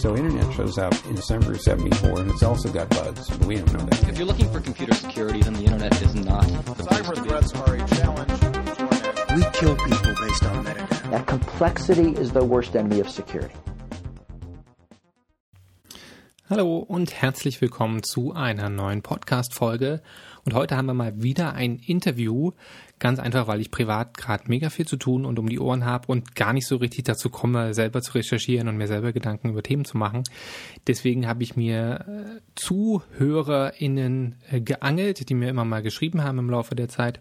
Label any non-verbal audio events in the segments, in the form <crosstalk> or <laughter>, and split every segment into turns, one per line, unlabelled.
So internet shows up in December of 74 and it's also got bugs, but we don't know that.
If you're looking for computer security, then the internet is not the place
Cyber
to
threats are a challenge to our national
We kill people based on metadata.
That complexity is the worst enemy of security.
Hallo und herzlich willkommen zu einer neuen Podcast-Folge. Und heute haben wir mal wieder ein Interview. Ganz einfach, weil ich privat gerade mega viel zu tun und um die Ohren habe und gar nicht so richtig dazu komme, selber zu recherchieren und mir selber Gedanken über Themen zu machen. Deswegen habe ich mir äh, ZuhörerInnen äh, geangelt, die mir immer mal geschrieben haben im Laufe der Zeit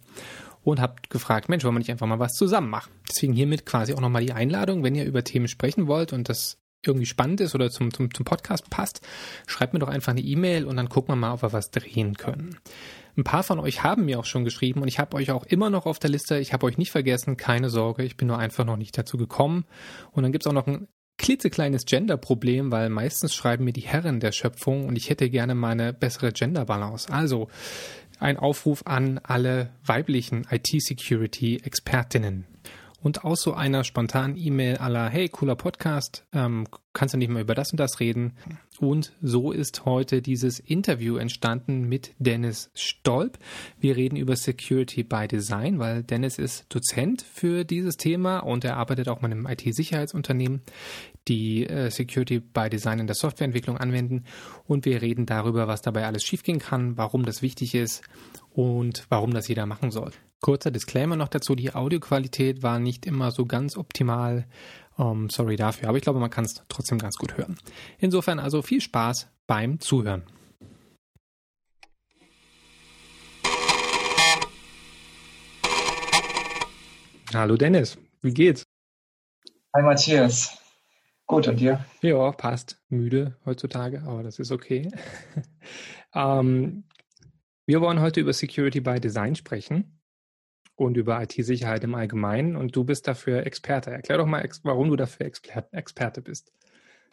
und habe gefragt, Mensch, wollen wir nicht einfach mal was zusammen machen? Deswegen hiermit quasi auch nochmal die Einladung, wenn ihr über Themen sprechen wollt und das irgendwie spannend ist oder zum, zum, zum Podcast passt, schreibt mir doch einfach eine E-Mail und dann gucken wir mal, ob wir was drehen können. Ein paar von euch haben mir auch schon geschrieben und ich habe euch auch immer noch auf der Liste. Ich habe euch nicht vergessen, keine Sorge, ich bin nur einfach noch nicht dazu gekommen. Und dann gibt's auch noch ein klitzekleines Gender-Problem, weil meistens schreiben mir die Herren der Schöpfung und ich hätte gerne mal eine bessere Gender-Balance. Also ein Aufruf an alle weiblichen IT-Security-Expertinnen. Und aus so einer spontanen E-Mail aller, hey, cooler Podcast, ähm, kannst du nicht mal über das und das reden? Und so ist heute dieses Interview entstanden mit Dennis Stolp. Wir reden über Security by Design, weil Dennis ist Dozent für dieses Thema und er arbeitet auch mal im IT-Sicherheitsunternehmen, die äh, Security by Design in der Softwareentwicklung anwenden. Und wir reden darüber, was dabei alles schiefgehen kann, warum das wichtig ist und warum das jeder machen soll. Kurzer Disclaimer noch dazu, die Audioqualität war nicht immer so ganz optimal. Um, sorry dafür, aber ich glaube, man kann es trotzdem ganz gut hören. Insofern also viel Spaß beim Zuhören. Hallo Dennis, wie geht's?
Hi Matthias. Gut, und dir?
Ja, passt. Müde heutzutage, aber das ist okay. <laughs> ähm, wir wollen heute über Security by Design sprechen und über IT-Sicherheit im Allgemeinen. Und du bist dafür Experte. Erklär doch mal, warum du dafür Exper Experte bist.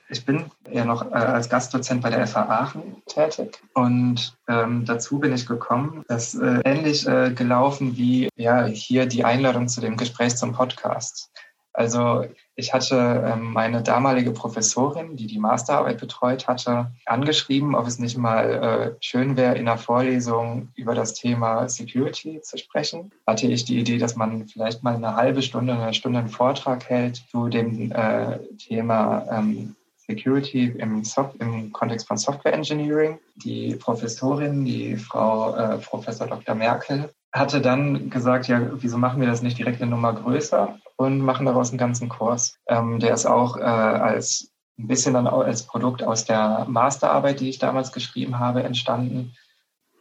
Ich bin ja noch äh, als Gastdozent bei der FH Aachen tätig und ähm, dazu bin ich gekommen, das ist äh, ähnlich äh, gelaufen wie ja hier die Einladung zu dem Gespräch zum Podcast. Also ich hatte ähm, meine damalige Professorin, die die Masterarbeit betreut hatte, angeschrieben, ob es nicht mal äh, schön wäre, in einer Vorlesung über das Thema Security zu sprechen. Hatte ich die Idee, dass man vielleicht mal eine halbe Stunde, eine Stunde einen Vortrag hält zu dem äh, Thema ähm, Security im, Soft im Kontext von Software Engineering. Die Professorin, die Frau äh, Professor Dr. Merkel, hatte dann gesagt, ja, wieso machen wir das nicht direkt eine Nummer größer und machen daraus einen ganzen Kurs. Ähm, der ist auch äh, als ein bisschen dann als Produkt aus der Masterarbeit, die ich damals geschrieben habe, entstanden.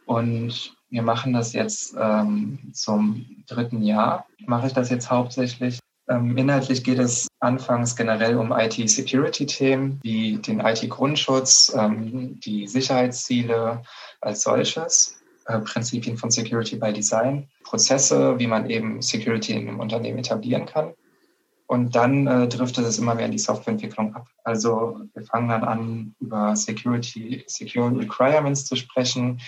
Und wir machen das jetzt ähm, zum dritten Jahr. Mache ich das jetzt hauptsächlich. Ähm, inhaltlich geht es anfangs generell um IT-Security-Themen wie den IT-Grundschutz, ähm, die Sicherheitsziele als solches, äh, Prinzipien von Security by Design, Prozesse, wie man eben Security in einem Unternehmen etablieren kann. Und dann äh, driftet es immer mehr in die Softwareentwicklung ab. Also wir fangen dann an, über Security, Secure Requirements zu sprechen,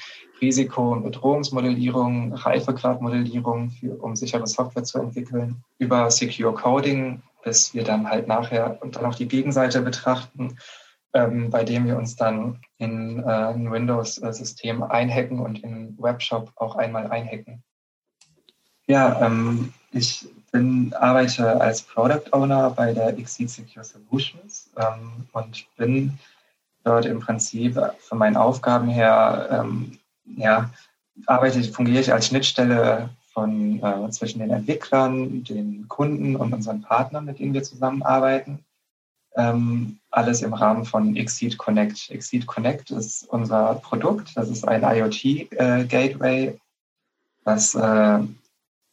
Risiko- und Bedrohungsmodellierung, Reifegradmodellierung, für, um sichere Software zu entwickeln, über Secure Coding, bis wir dann halt nachher und dann auch die Gegenseite betrachten, ähm, bei dem wir uns dann in äh, ein Windows-System einhacken und in Webshop auch einmal einhacken. Ja, ähm, ich bin, arbeite als Product Owner bei der Exceed Secure Solutions ähm, und bin dort im Prinzip von meinen Aufgaben her, ähm, ja, arbeite fungiere ich als Schnittstelle von äh, zwischen den Entwicklern, den Kunden und unseren Partnern, mit denen wir zusammenarbeiten. Ähm, alles im Rahmen von Exceed Connect. Exceed Connect ist unser Produkt. Das ist ein IoT-Gateway, äh, was äh,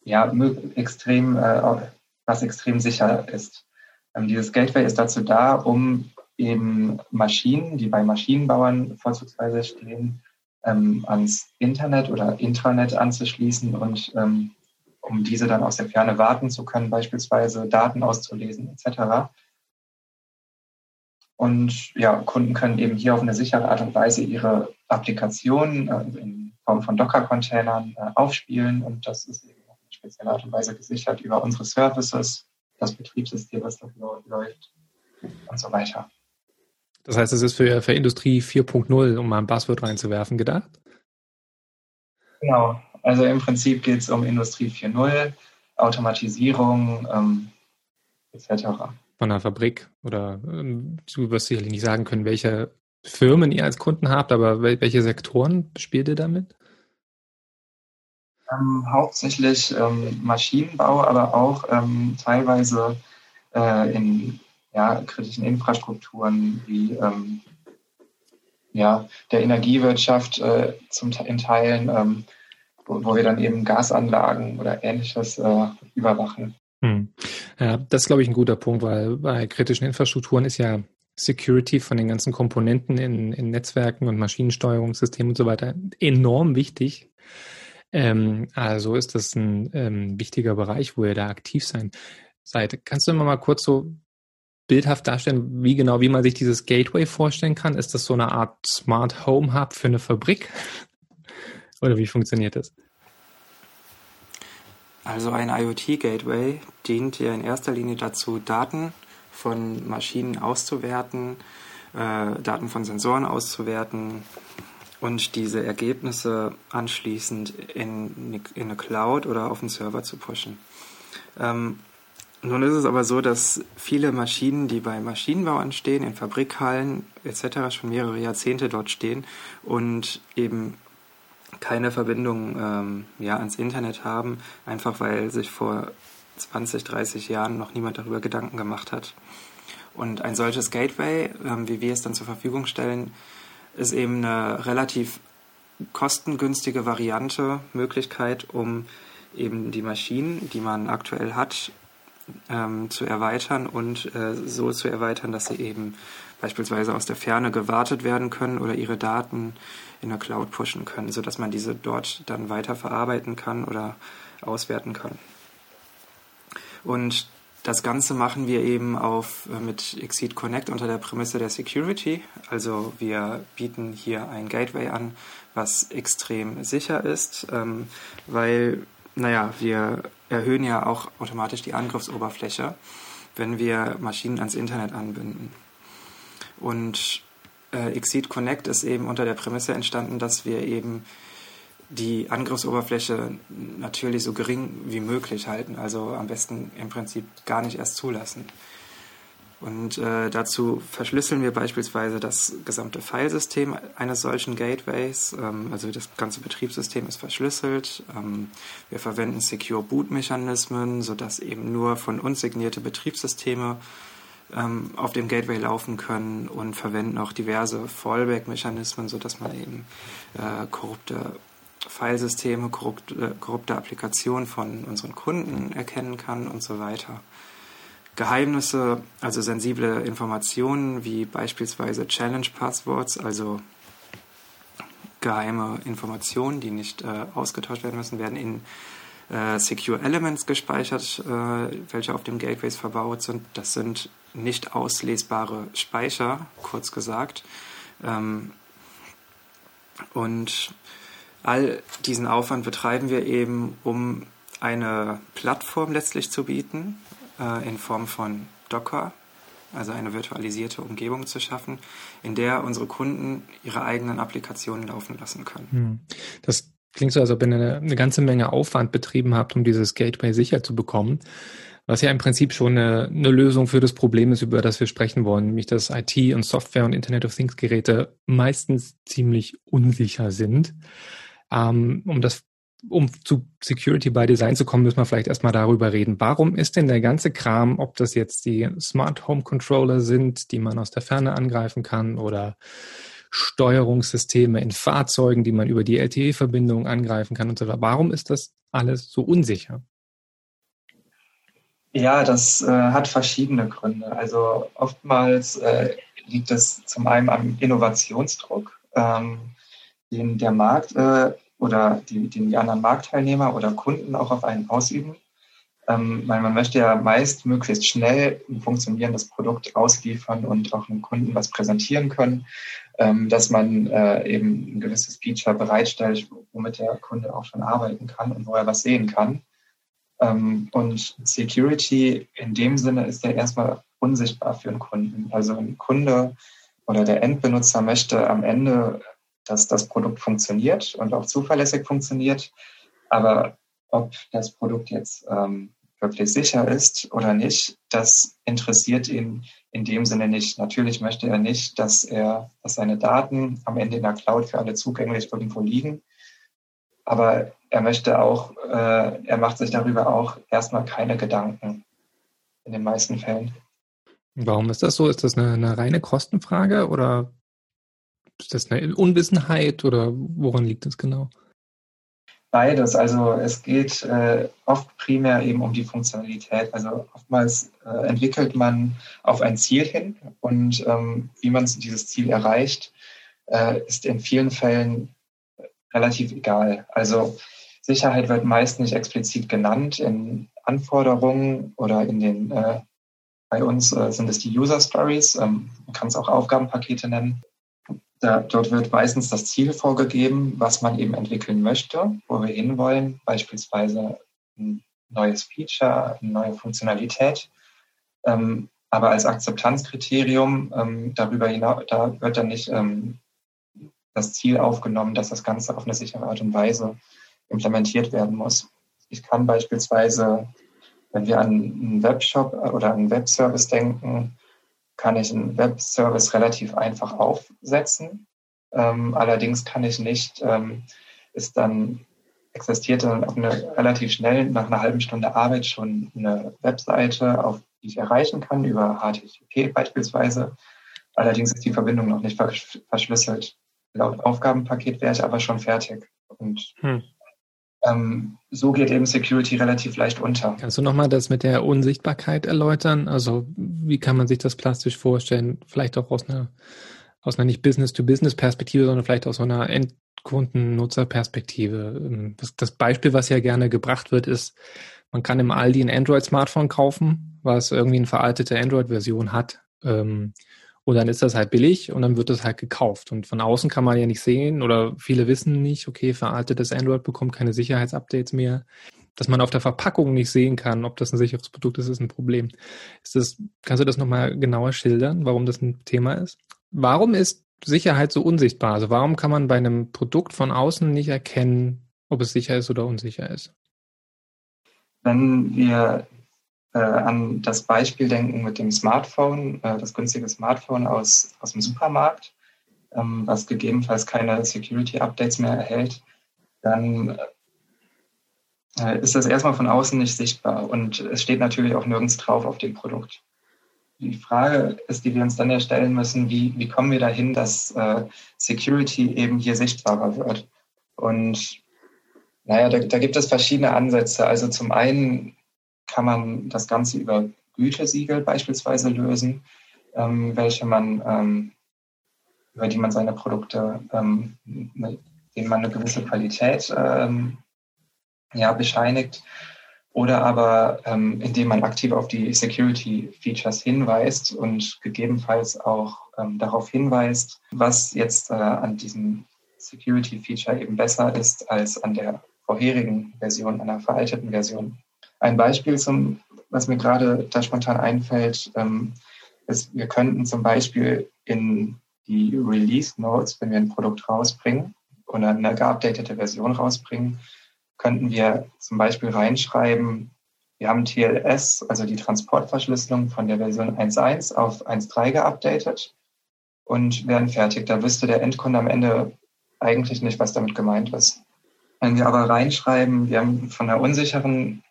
ja, extrem, äh, was extrem sicher ist. Ähm, dieses Gateway ist dazu da, um eben Maschinen, die bei Maschinenbauern vorzugsweise stehen, ähm, ans Internet oder Intranet anzuschließen und ähm, um diese dann aus der Ferne warten zu können, beispielsweise Daten auszulesen etc. Und ja, Kunden können eben hier auf eine sichere Art und Weise ihre Applikationen äh, in Form von Docker-Containern äh, aufspielen und das ist eben auf eine spezielle Art und Weise gesichert über unsere Services, das Betriebssystem, was dafür läuft und so weiter.
Das heißt, es ist für, für Industrie 4.0, um mal ein Buzzword reinzuwerfen, gedacht?
Genau. Also im Prinzip geht es um Industrie 4.0, Automatisierung ähm, etc.
Von einer Fabrik oder ähm, du wirst sicherlich nicht sagen können, welche Firmen ihr als Kunden habt, aber welche Sektoren spielt ihr damit?
Ähm, hauptsächlich ähm, Maschinenbau, aber auch ähm, teilweise äh, in ja, kritischen Infrastrukturen wie ähm, ja, der Energiewirtschaft äh, zum, in Teilen, ähm, wo, wo, wir dann eben Gasanlagen oder ähnliches äh, überwachen.
Hm. Ja, das ist, glaube ich, ein guter Punkt, weil bei kritischen Infrastrukturen ist ja Security von den ganzen Komponenten in, in Netzwerken und Maschinensteuerungssystemen und so weiter enorm wichtig. Ähm, also ist das ein ähm, wichtiger Bereich, wo ihr da aktiv sein seid. Kannst du immer mal kurz so bildhaft darstellen, wie genau, wie man sich dieses Gateway vorstellen kann? Ist das so eine Art Smart Home Hub für eine Fabrik? <laughs> Oder wie funktioniert das?
Also ein IoT-Gateway dient ja in erster Linie dazu, Daten von Maschinen auszuwerten, äh, Daten von Sensoren auszuwerten und diese Ergebnisse anschließend in, in eine Cloud oder auf den Server zu pushen. Ähm, nun ist es aber so, dass viele Maschinen, die bei Maschinenbau anstehen, in Fabrikhallen etc. schon mehrere Jahrzehnte dort stehen und eben keine Verbindung ähm, ja, ans Internet haben, einfach weil sich vor 20, 30 Jahren noch niemand darüber Gedanken gemacht hat. Und ein solches Gateway, ähm, wie wir es dann zur Verfügung stellen, ist eben eine relativ kostengünstige Variante, Möglichkeit, um eben die Maschinen, die man aktuell hat, ähm, zu erweitern und äh, so zu erweitern, dass sie eben beispielsweise aus der Ferne gewartet werden können oder ihre Daten in der Cloud pushen können, sodass man diese dort dann weiter verarbeiten kann oder auswerten kann. Und das Ganze machen wir eben auf, äh, mit Exceed Connect unter der Prämisse der Security. Also wir bieten hier ein Gateway an, was extrem sicher ist, ähm, weil, naja, wir erhöhen ja auch automatisch die Angriffsoberfläche, wenn wir Maschinen ans Internet anbinden. Und äh, Exceed Connect ist eben unter der Prämisse entstanden, dass wir eben die Angriffsoberfläche natürlich so gering wie möglich halten, also am besten im Prinzip gar nicht erst zulassen. Und äh, dazu verschlüsseln wir beispielsweise das gesamte Filesystem eines solchen Gateways. Ähm, also das ganze Betriebssystem ist verschlüsselt. Ähm, wir verwenden Secure Boot Mechanismen, sodass eben nur von uns signierte Betriebssysteme ähm, auf dem Gateway laufen können und verwenden auch diverse Fallback Mechanismen, sodass man eben äh, korrupte Filesysteme, korrupte, korrupte Applikationen von unseren Kunden erkennen kann und so weiter. Geheimnisse, also sensible Informationen wie beispielsweise Challenge Passwords, also geheime Informationen, die nicht äh, ausgetauscht werden müssen, werden in äh, Secure Elements gespeichert, äh, welche auf dem Gateways verbaut sind. Das sind nicht auslesbare Speicher, kurz gesagt. Ähm, und All diesen Aufwand betreiben wir eben, um eine Plattform letztlich zu bieten, äh, in Form von Docker, also eine virtualisierte Umgebung zu schaffen, in der unsere Kunden ihre eigenen Applikationen laufen lassen können. Hm.
Das klingt so, als ob ihr eine, eine ganze Menge Aufwand betrieben habt, um dieses Gateway sicher zu bekommen was ja im Prinzip schon eine, eine, Lösung für das Problem ist, über das wir sprechen wollen, nämlich dass IT und Software und Internet of Things Geräte meistens ziemlich unsicher sind. Ähm, um das um zu Security by Design zu kommen, müssen wir vielleicht erstmal darüber reden. Warum ist denn der ganze Kram, ob das jetzt die Smart Home Controller sind, die man aus der Ferne angreifen kann, oder Steuerungssysteme in Fahrzeugen, die man über die LTE-Verbindung angreifen kann und so weiter. Warum ist das alles so unsicher?
Ja, das äh, hat verschiedene Gründe. Also oftmals äh, liegt es zum einen am Innovationsdruck. Ähm, den der Markt äh, oder die, den die anderen Marktteilnehmer oder Kunden auch auf einen ausüben. Ähm, weil man möchte ja meist möglichst schnell ein funktionierendes Produkt ausliefern und auch einem Kunden was präsentieren können, ähm, dass man äh, eben ein gewisses Feature bereitstellt, womit der Kunde auch schon arbeiten kann und wo er was sehen kann. Ähm, und Security in dem Sinne ist ja erstmal unsichtbar für einen Kunden. Also ein Kunde
oder der Endbenutzer möchte am Ende, dass das Produkt funktioniert und auch zuverlässig funktioniert. Aber ob das Produkt jetzt ähm, wirklich sicher ist oder nicht, das interessiert ihn in dem Sinne nicht. Natürlich möchte er nicht, dass er, dass seine Daten am Ende in der Cloud für alle zugänglich irgendwo liegen. Aber er möchte auch, äh, er macht sich darüber auch erstmal keine Gedanken in den meisten Fällen.
Warum ist das so? Ist das eine, eine reine Kostenfrage oder ist das eine Unwissenheit oder woran liegt das genau?
Beides. Also es geht äh, oft primär eben um die Funktionalität. Also oftmals äh, entwickelt man auf ein Ziel hin und ähm, wie man dieses Ziel erreicht, äh, ist in vielen Fällen relativ egal. Also Sicherheit wird meist nicht explizit genannt in Anforderungen oder in den, äh, bei uns äh, sind es die User Stories, ähm, man kann es auch Aufgabenpakete nennen. Da, dort wird meistens das Ziel vorgegeben, was man eben entwickeln möchte, wo wir hinwollen, beispielsweise ein neues Feature, eine neue Funktionalität. Ähm, aber als Akzeptanzkriterium ähm, darüber hinaus, da wird dann nicht ähm, das Ziel aufgenommen, dass das Ganze auf eine sichere Art und Weise implementiert werden muss. Ich kann beispielsweise, wenn wir an einen Webshop oder einen Webservice denken, kann ich einen Webservice relativ einfach aufsetzen. Ähm, allerdings kann ich nicht, ähm, ist dann existiert dann auf eine relativ schnell nach einer halben Stunde Arbeit schon eine Webseite, auf die ich erreichen kann über HTTP beispielsweise. Allerdings ist die Verbindung noch nicht verschlüsselt. Laut Aufgabenpaket wäre ich aber schon fertig. Und hm. Ähm, so geht eben Security relativ leicht unter.
Kannst du nochmal das mit der Unsichtbarkeit erläutern? Also wie kann man sich das plastisch vorstellen? Vielleicht auch aus einer, aus einer nicht Business-to-Business-Perspektive, sondern vielleicht aus einer Endkunden-Nutzer-Perspektive. Ähm, das, das Beispiel, was ja gerne gebracht wird, ist, man kann im Aldi ein Android-Smartphone kaufen, was irgendwie eine veraltete Android-Version hat. Ähm, und dann ist das halt billig und dann wird das halt gekauft. Und von außen kann man ja nicht sehen oder viele wissen nicht, okay, veraltetes Android bekommt keine Sicherheitsupdates mehr. Dass man auf der Verpackung nicht sehen kann, ob das ein sicheres Produkt ist, ist ein Problem. Ist das, kannst du das nochmal genauer schildern, warum das ein Thema ist? Warum ist Sicherheit so unsichtbar? Also warum kann man bei einem Produkt von außen nicht erkennen, ob es sicher ist oder unsicher ist?
Wenn wir an das Beispiel denken mit dem Smartphone, äh, das günstige Smartphone aus, aus dem Supermarkt, ähm, was gegebenenfalls keine Security-Updates mehr erhält, dann äh, ist das erstmal von außen nicht sichtbar und es steht natürlich auch nirgends drauf auf dem Produkt. Die Frage ist, die wir uns dann ja stellen müssen, wie, wie kommen wir dahin, dass äh, Security eben hier sichtbarer wird? Und naja, da, da gibt es verschiedene Ansätze. Also zum einen kann man das Ganze über Gütesiegel beispielsweise lösen, ähm, welche man, ähm, über die man seine Produkte, ähm, denen man eine gewisse Qualität ähm, ja, bescheinigt. Oder aber ähm, indem man aktiv auf die Security-Features hinweist und gegebenenfalls auch ähm, darauf hinweist, was jetzt äh, an diesem Security-Feature eben besser ist als an der vorherigen Version, einer veralteten Version. Ein Beispiel, zum, was mir gerade da spontan einfällt, ähm, ist, wir könnten zum Beispiel in die Release Notes, wenn wir ein Produkt rausbringen oder eine geupdatete Version rausbringen, könnten wir zum Beispiel reinschreiben, wir haben TLS, also die Transportverschlüsselung von der Version 1.1 auf 1.3 geupdatet und werden fertig. Da wüsste der Endkunde am Ende eigentlich nicht, was damit gemeint ist. Wenn wir aber reinschreiben, wir haben von der unsicheren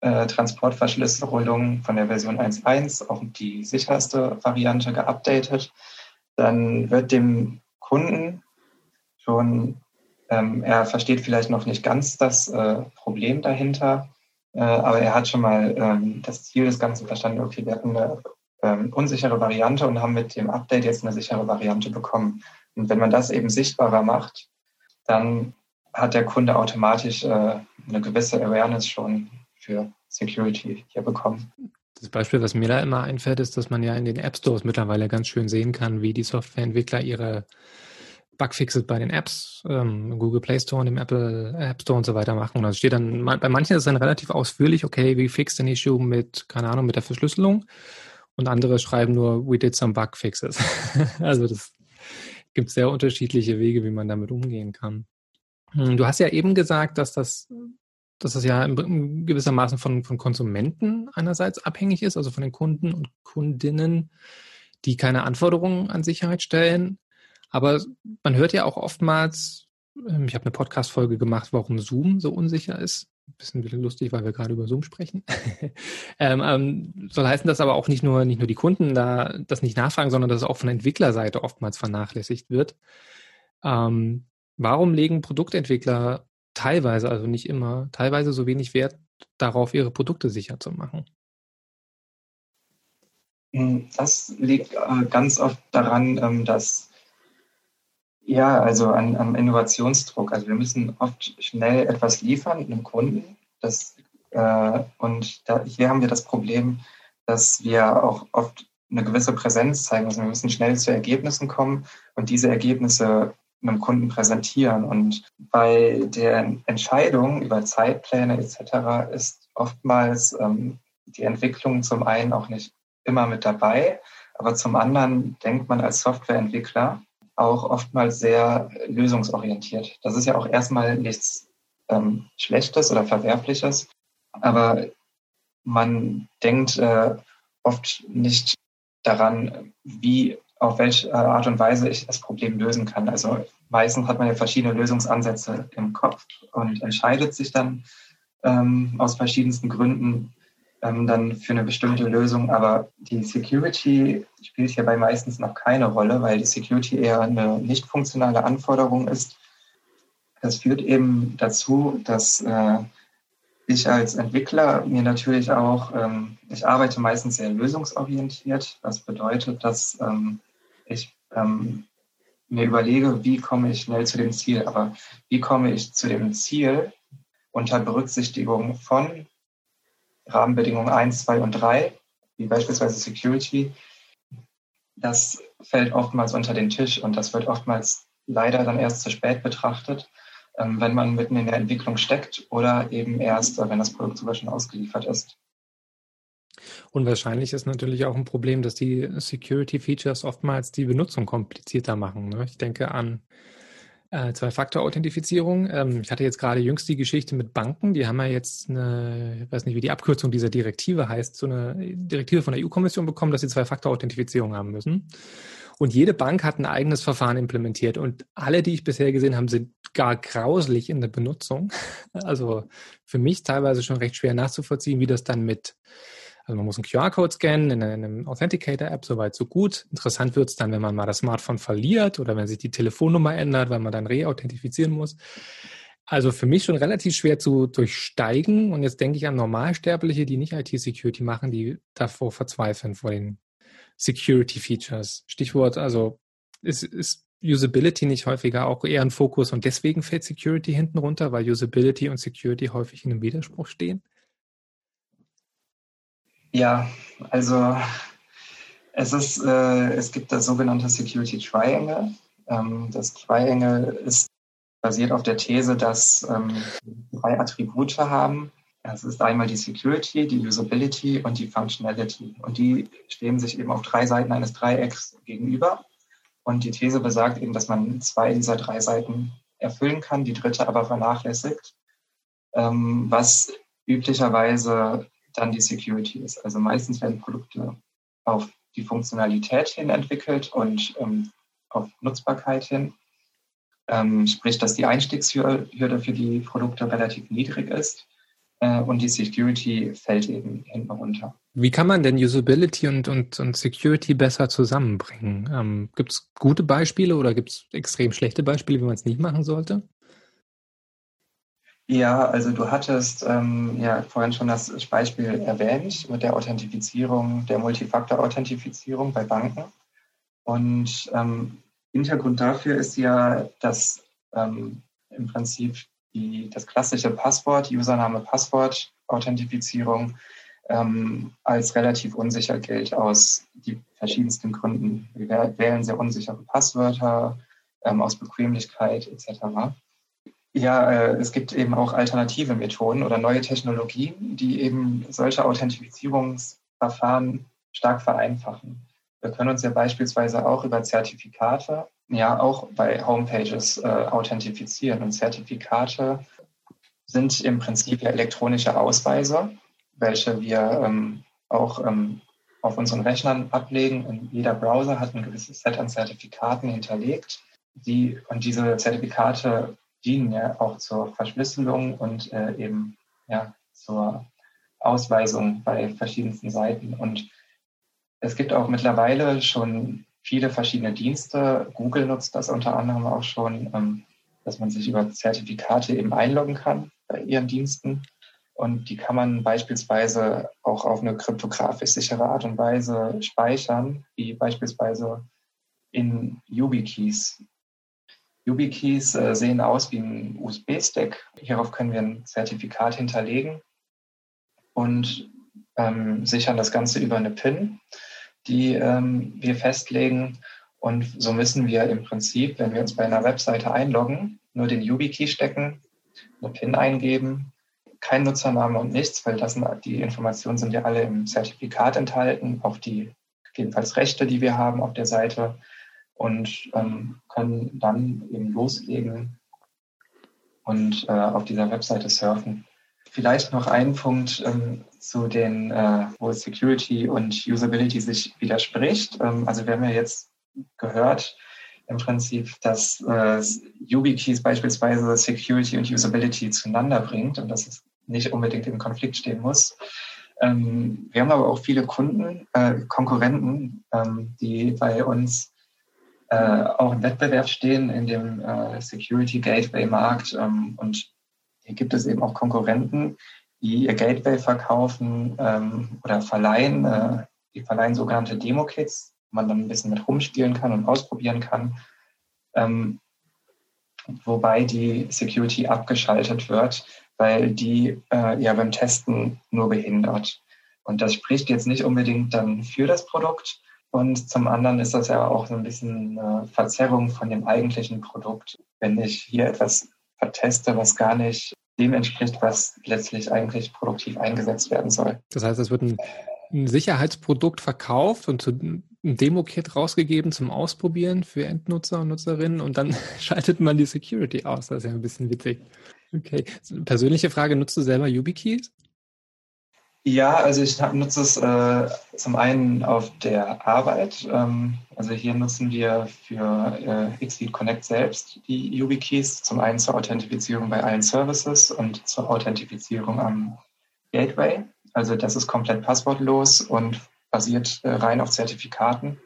äh, Transportverschlüsselung von der Version 1.1 auch die sicherste Variante geupdatet, dann wird dem Kunden schon, ähm, er versteht vielleicht noch nicht ganz das äh, Problem dahinter, äh, aber er hat schon mal ähm, das Ziel des Ganzen verstanden, okay, wir hatten eine ähm, unsichere Variante und haben mit dem Update jetzt eine sichere Variante bekommen. Und wenn man das eben sichtbarer macht, dann hat der Kunde automatisch äh, eine gewisse Awareness schon für Security hier bekommen.
Das Beispiel, was mir da immer einfällt, ist, dass man ja in den App Stores mittlerweile ganz schön sehen kann, wie die Softwareentwickler ihre Bugfixes bei den Apps, ähm, Google Play Store und dem Apple App Store und so weiter machen. Und da steht dann, bei manchen ist es dann relativ ausführlich, okay, wie fixt den Issue mit, keine Ahnung, mit der Verschlüsselung. und andere schreiben nur, we did some bug fixes. <laughs> also das gibt sehr unterschiedliche Wege, wie man damit umgehen kann. Hm, du hast ja eben gesagt, dass das, dass das ja gewissermaßen von, von Konsumenten einerseits abhängig ist, also von den Kunden und Kundinnen, die keine Anforderungen an Sicherheit stellen. Aber man hört ja auch oftmals, ähm, ich habe eine Podcast-Folge gemacht, warum Zoom so unsicher ist. Ein bisschen lustig, weil wir gerade über Zoom sprechen. <laughs> ähm, ähm, soll heißen, dass aber auch nicht nur, nicht nur die Kunden da das nicht nachfragen, sondern dass es auch von der Entwicklerseite oftmals vernachlässigt wird. Ähm, warum legen Produktentwickler teilweise, also nicht immer, teilweise so wenig Wert darauf, ihre Produkte sicher zu machen?
Hm, das liegt äh, ganz oft daran, ähm, dass ja, also an, am Innovationsdruck. Also wir müssen oft schnell etwas liefern einem Kunden. Das, äh, und da, hier haben wir das Problem, dass wir auch oft eine gewisse Präsenz zeigen müssen. Wir müssen schnell zu Ergebnissen kommen und diese Ergebnisse einem Kunden präsentieren. Und bei der Entscheidung über Zeitpläne etc. ist oftmals ähm, die Entwicklung zum einen auch nicht immer mit dabei, aber zum anderen denkt man als Softwareentwickler, auch oftmals sehr lösungsorientiert. Das ist ja auch erstmal nichts ähm, Schlechtes oder Verwerfliches, aber man denkt äh, oft nicht daran, wie, auf welche Art und Weise ich das Problem lösen kann. Also meistens hat man ja verschiedene Lösungsansätze im Kopf und entscheidet sich dann ähm, aus verschiedensten Gründen ähm, dann für eine bestimmte Lösung. Aber die Security spielt hierbei meistens noch keine Rolle, weil die Security eher eine nicht funktionale Anforderung ist. Das führt eben dazu, dass äh, ich als Entwickler mir natürlich auch, ähm, ich arbeite meistens sehr lösungsorientiert. Das bedeutet, dass ähm, ich ähm, mir überlege, wie komme ich schnell zu dem Ziel. Aber wie komme ich zu dem Ziel unter Berücksichtigung von Rahmenbedingungen 1, 2 und 3, wie beispielsweise Security, das fällt oftmals unter den Tisch und das wird oftmals leider dann erst zu spät betrachtet, ähm, wenn man mitten in der Entwicklung steckt oder eben erst, wenn das Produkt sogar schon ausgeliefert ist.
Und wahrscheinlich ist natürlich auch ein Problem, dass die Security-Features oftmals die Benutzung komplizierter machen. Ne? Ich denke an äh, Zwei-Faktor-Authentifizierung. Ähm, ich hatte jetzt gerade jüngst die Geschichte mit Banken. Die haben ja jetzt eine, ich weiß nicht, wie die Abkürzung dieser Direktive heißt, so eine Direktive von der EU-Kommission bekommen, dass sie Zwei-Faktor-Authentifizierung haben müssen. Und jede Bank hat ein eigenes Verfahren implementiert. Und alle, die ich bisher gesehen habe, sind gar grauslich in der Benutzung. <laughs> Also für mich teilweise schon recht schwer nachzuvollziehen, wie das dann mit also man muss einen QR-Code scannen in einem Authenticator-App, soweit so gut. Interessant wird es dann, wenn man mal das Smartphone verliert oder wenn sich die Telefonnummer ändert, weil man dann reauthentifizieren muss. Also für mich schon relativ schwer zu durchsteigen. Und jetzt denke ich an Normalsterbliche, die nicht IT-Security machen, die davor verzweifeln vor den Security-Features. Stichwort, also ist, ist Usability nicht häufiger auch eher ein Fokus und deswegen fällt Security hinten runter, weil Usability und Security häufig in einem Widerspruch stehen?
Ja, also es ist, äh, es gibt das sogenannte Security Triangle. Ähm, das Triangle ist basiert auf der These, dass ähm, drei Attribute haben. Es ist einmal die Security, die Usability und die Functionality. Und die stehen sich eben auf drei Seiten eines Dreiecks gegenüber. Und die These besagt eben, dass man zwei dieser drei Seiten erfüllen kann, die dritte aber vernachlässigt, ähm, was üblicherweise dann die Security ist. Also meistens werden Produkte auf die Funktionalität hin entwickelt und ähm, auf Nutzbarkeit hin. Ähm, sprich, dass die Einstiegshürde für die Produkte relativ niedrig ist äh, und die Security fällt eben hinten runter.
Wie kann man denn Usability und, und, und Security besser zusammenbringen? Ähm, gibt es gute Beispiele oder gibt es extrem schlechte Beispiele, wie man es nicht machen sollte?
Ja, also du hattest ähm, ja vorhin schon das Beispiel erwähnt mit der Authentifizierung, der Multifaktor-Authentifizierung bei Banken. Und ähm, Hintergrund dafür ist ja, dass ähm, im Prinzip die, das klassische Passwort, Username, Passwort, Authentifizierung ähm, als relativ unsicher gilt aus die verschiedensten Gründen. Wir wählen sehr unsichere Passwörter ähm, aus Bequemlichkeit etc. Ja, äh, es gibt eben auch alternative Methoden oder neue Technologien, die eben solche Authentifizierungsverfahren stark vereinfachen. Wir können uns ja beispielsweise auch über Zertifikate, ja auch bei Homepages äh, authentifizieren. Und Zertifikate sind im Prinzip ja elektronische Ausweise, welche wir ähm, auch ähm, auf unseren Rechnern ablegen. Und jeder Browser hat ein gewisses Set an Zertifikaten hinterlegt. Die, und diese Zertifikate dienen ja auch zur Verschlüsselung und äh, eben ja, zur Ausweisung bei verschiedensten Seiten. Und es gibt auch mittlerweile schon viele verschiedene Dienste. Google nutzt das unter anderem auch schon, ähm, dass man sich über Zertifikate eben einloggen kann bei ihren Diensten. Und die kann man beispielsweise auch auf eine kryptografisch sichere Art und Weise speichern, wie beispielsweise in YubiKeys. YubiKeys äh, sehen aus wie ein USB-Stick. Hierauf können wir ein Zertifikat hinterlegen und ähm, sichern das Ganze über eine PIN die ähm, wir festlegen. Und so müssen wir im Prinzip, wenn wir uns bei einer Webseite einloggen, nur den YubiKey stecken, eine PIN eingeben, kein Nutzername und nichts, weil das die Informationen sind ja alle im Zertifikat enthalten, auch die gegebenenfalls Rechte, die wir haben auf der Seite und ähm, können dann eben loslegen und äh, auf dieser Webseite surfen. Vielleicht noch ein Punkt ähm, zu den, äh, wo Security und Usability sich widerspricht. Ähm, also wir haben ja jetzt gehört im Prinzip, dass äh, YubiKeys beispielsweise Security und Usability zueinander bringt und dass es nicht unbedingt im Konflikt stehen muss. Ähm, wir haben aber auch viele Kunden, äh, Konkurrenten, ähm, die bei uns äh, auch im Wettbewerb stehen in dem äh, Security Gateway Markt ähm, und hier gibt es eben auch Konkurrenten, die ihr Gateway verkaufen ähm, oder verleihen. Äh, die verleihen sogenannte Demo-Kits, wo man dann ein bisschen mit rumspielen kann und ausprobieren kann. Ähm, wobei die Security abgeschaltet wird, weil die äh, ja beim Testen nur behindert. Und das spricht jetzt nicht unbedingt dann für das Produkt. Und zum anderen ist das ja auch so ein bisschen eine Verzerrung von dem eigentlichen Produkt. Wenn ich hier etwas verteste, was gar nicht dem entspricht, was letztlich eigentlich produktiv eingesetzt werden soll.
Das heißt, es wird ein, ein Sicherheitsprodukt verkauft und zu, ein Demo-Kit rausgegeben zum Ausprobieren für Endnutzer und Nutzerinnen und dann <laughs> schaltet man die Security aus. Das ist ja ein bisschen witzig. Okay. Persönliche Frage, nutzt du selber YubiKeys?
Ja, also ich nutze es äh, zum einen auf der Arbeit. Ähm, also hier nutzen wir für äh, Xlead Connect selbst die YubiKeys, zum einen zur Authentifizierung bei allen Services und zur Authentifizierung am Gateway. Also das ist komplett passwortlos und basiert äh, rein auf Zertifikaten.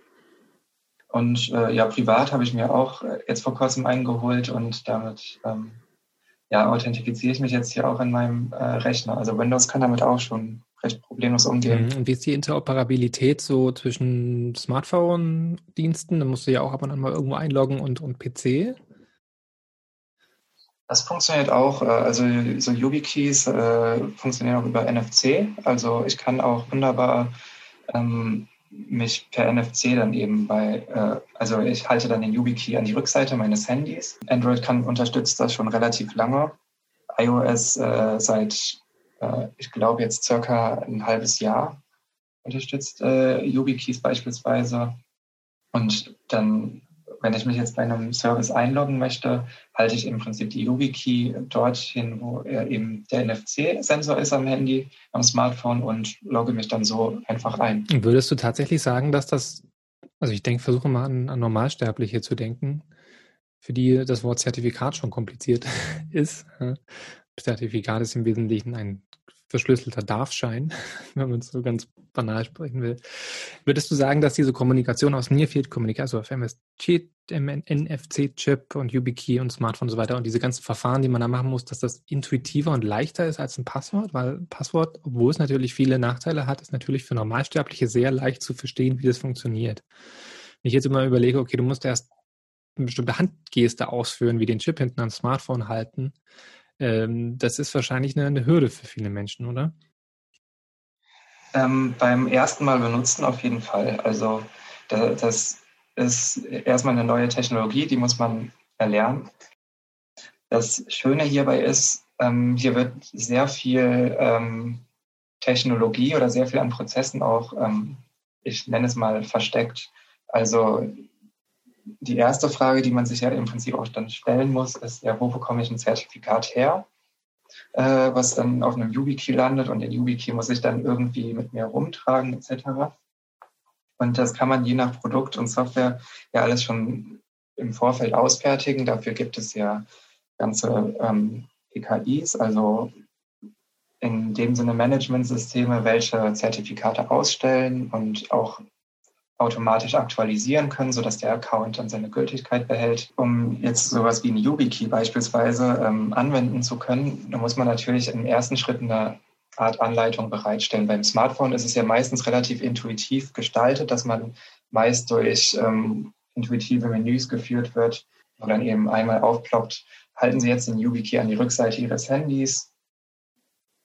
Und äh, ja, privat habe ich mir auch äh, jetzt vor kurzem eingeholt und damit ähm, ja, authentifiziere ich mich jetzt hier auch in meinem äh, Rechner. Also Windows kann damit auch schon recht problemlos umgehen.
Mhm. Und wie ist die Interoperabilität so zwischen Smartphone-Diensten? Da musst du ja auch ab und an mal irgendwo einloggen und, und PC.
Das funktioniert auch. Äh, also so YubiKeys äh, funktionieren auch über NFC. Also ich kann auch wunderbar ähm, mich per NFC dann eben bei, äh, also ich halte dann den YubiKey an die Rückseite meines Handys. Android kann unterstützt das schon relativ lange. iOS äh, seit, ich glaube jetzt circa ein halbes Jahr unterstützt äh, YubiKeys beispielsweise. Und dann wenn ich mich jetzt bei einem Service einloggen möchte, halte ich im Prinzip die YubiKey dorthin, wo eben der NFC-Sensor ist am Handy, am Smartphone und logge mich dann so einfach ein.
Würdest du tatsächlich sagen, dass das, also ich denke, versuche mal an, an Normalsterbliche zu denken, für die das Wort Zertifikat schon kompliziert <laughs> ist. Zertifikat ist im Wesentlichen ein verschlüsselter Darfschein, <laughs> wenn man es so ganz banal sprechen will. Würdest du sagen, dass diese Kommunikation aus Nearfield Kommunikation, also auf MSC, NFC-Chip und YubiKey und Smartphone und so weiter und diese ganzen Verfahren, die man da machen muss, dass das intuitiver und leichter ist als ein Passwort? Weil Passwort, obwohl es natürlich viele Nachteile hat, ist natürlich für Normalsterbliche sehr leicht zu verstehen, wie das funktioniert. Wenn ich jetzt immer überlege, okay, du musst erst eine bestimmte Handgeste ausführen, wie den Chip hinten am Smartphone halten, ähm, das ist wahrscheinlich eine, eine, Hürde für viele Menschen, oder?
Ähm, beim ersten Mal benutzen auf jeden Fall. Also das ist erstmal eine neue Technologie, die muss man erlernen. Das Schöne hierbei ist, ähm, hier wird sehr viel ähm, Technologie oder sehr viel an Prozessen auch ähm, ich nenne es mal versteckt. Also die erste Frage, die man sich ja im Prinzip auch dann stellen muss, ist ja, wo bekomme ich ein Zertifikat her, äh, was dann auf einem YubiKey landet und den YubiKey muss ich dann irgendwie mit mir rumtragen etc. Und das kann man je nach Produkt und Software ja alles schon im Vorfeld ausfertigen. Dafür gibt es ja ganze ähm, EKIs, also in dem Sinne Managementsysteme, welche Zertifikate ausstellen und auch automatisch aktualisieren können, sodass der Account dann seine Gültigkeit behält. Um jetzt sowas wie ein YubiKey beispielsweise ähm, anwenden zu können, da muss man natürlich im ersten Schritt eine Art Anleitung bereitstellen. Beim Smartphone ist es ja meistens relativ intuitiv gestaltet, dass man meist durch ähm, intuitive Menüs geführt wird, wo dann eben einmal aufploppt, halten Sie jetzt den YubiKey an die Rückseite Ihres Handys.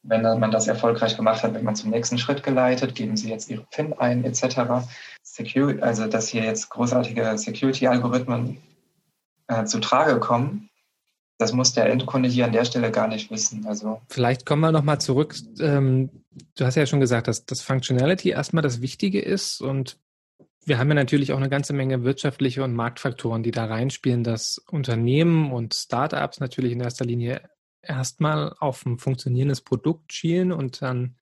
Wenn man das erfolgreich gemacht hat, wird man zum nächsten Schritt geleitet, geben Sie jetzt Ihre PIN ein etc. Security, also dass hier jetzt großartige Security-Algorithmen äh, zu Trage kommen, das muss der Endkunde hier an der Stelle gar nicht wissen. Also
Vielleicht kommen wir nochmal zurück. Ähm, du hast ja schon gesagt, dass das Functionality erstmal das Wichtige ist und wir haben ja natürlich auch eine ganze Menge wirtschaftliche und Marktfaktoren, die da reinspielen, dass Unternehmen und Startups natürlich in erster Linie erstmal auf ein funktionierendes Produkt schielen und dann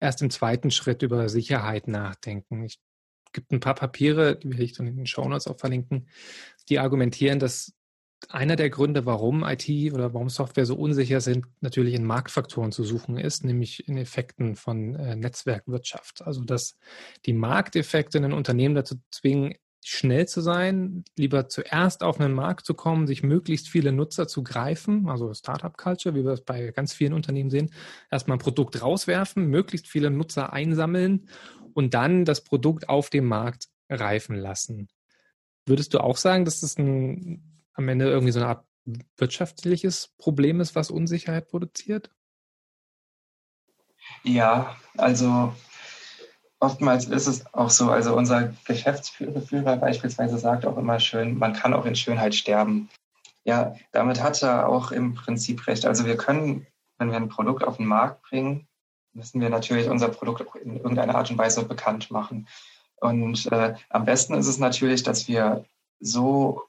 erst im zweiten Schritt über Sicherheit nachdenken. Ich gibt ein paar Papiere, die will ich dann in den Show Notes auch verlinken, die argumentieren, dass einer der Gründe, warum IT oder warum Software so unsicher sind, natürlich in Marktfaktoren zu suchen ist, nämlich in Effekten von äh, Netzwerkwirtschaft. Also dass die Markteffekte in ein Unternehmen dazu zwingen, schnell zu sein, lieber zuerst auf einen Markt zu kommen, sich möglichst viele Nutzer zu greifen, also Startup-Culture, wie wir es bei ganz vielen Unternehmen sehen, erstmal ein Produkt rauswerfen, möglichst viele Nutzer einsammeln und dann das Produkt auf dem Markt reifen lassen. Würdest du auch sagen, dass das ein am Ende irgendwie so eine Art wirtschaftliches Problem ist, was Unsicherheit produziert?
Ja, also oftmals ist es auch so. Also unser Geschäftsführer beispielsweise sagt auch immer schön, man kann auch in Schönheit sterben. Ja, damit hat er auch im Prinzip recht. Also wir können, wenn wir ein Produkt auf den Markt bringen, müssen wir natürlich unser Produkt auch in irgendeiner Art und Weise bekannt machen. Und äh, am besten ist es natürlich, dass wir so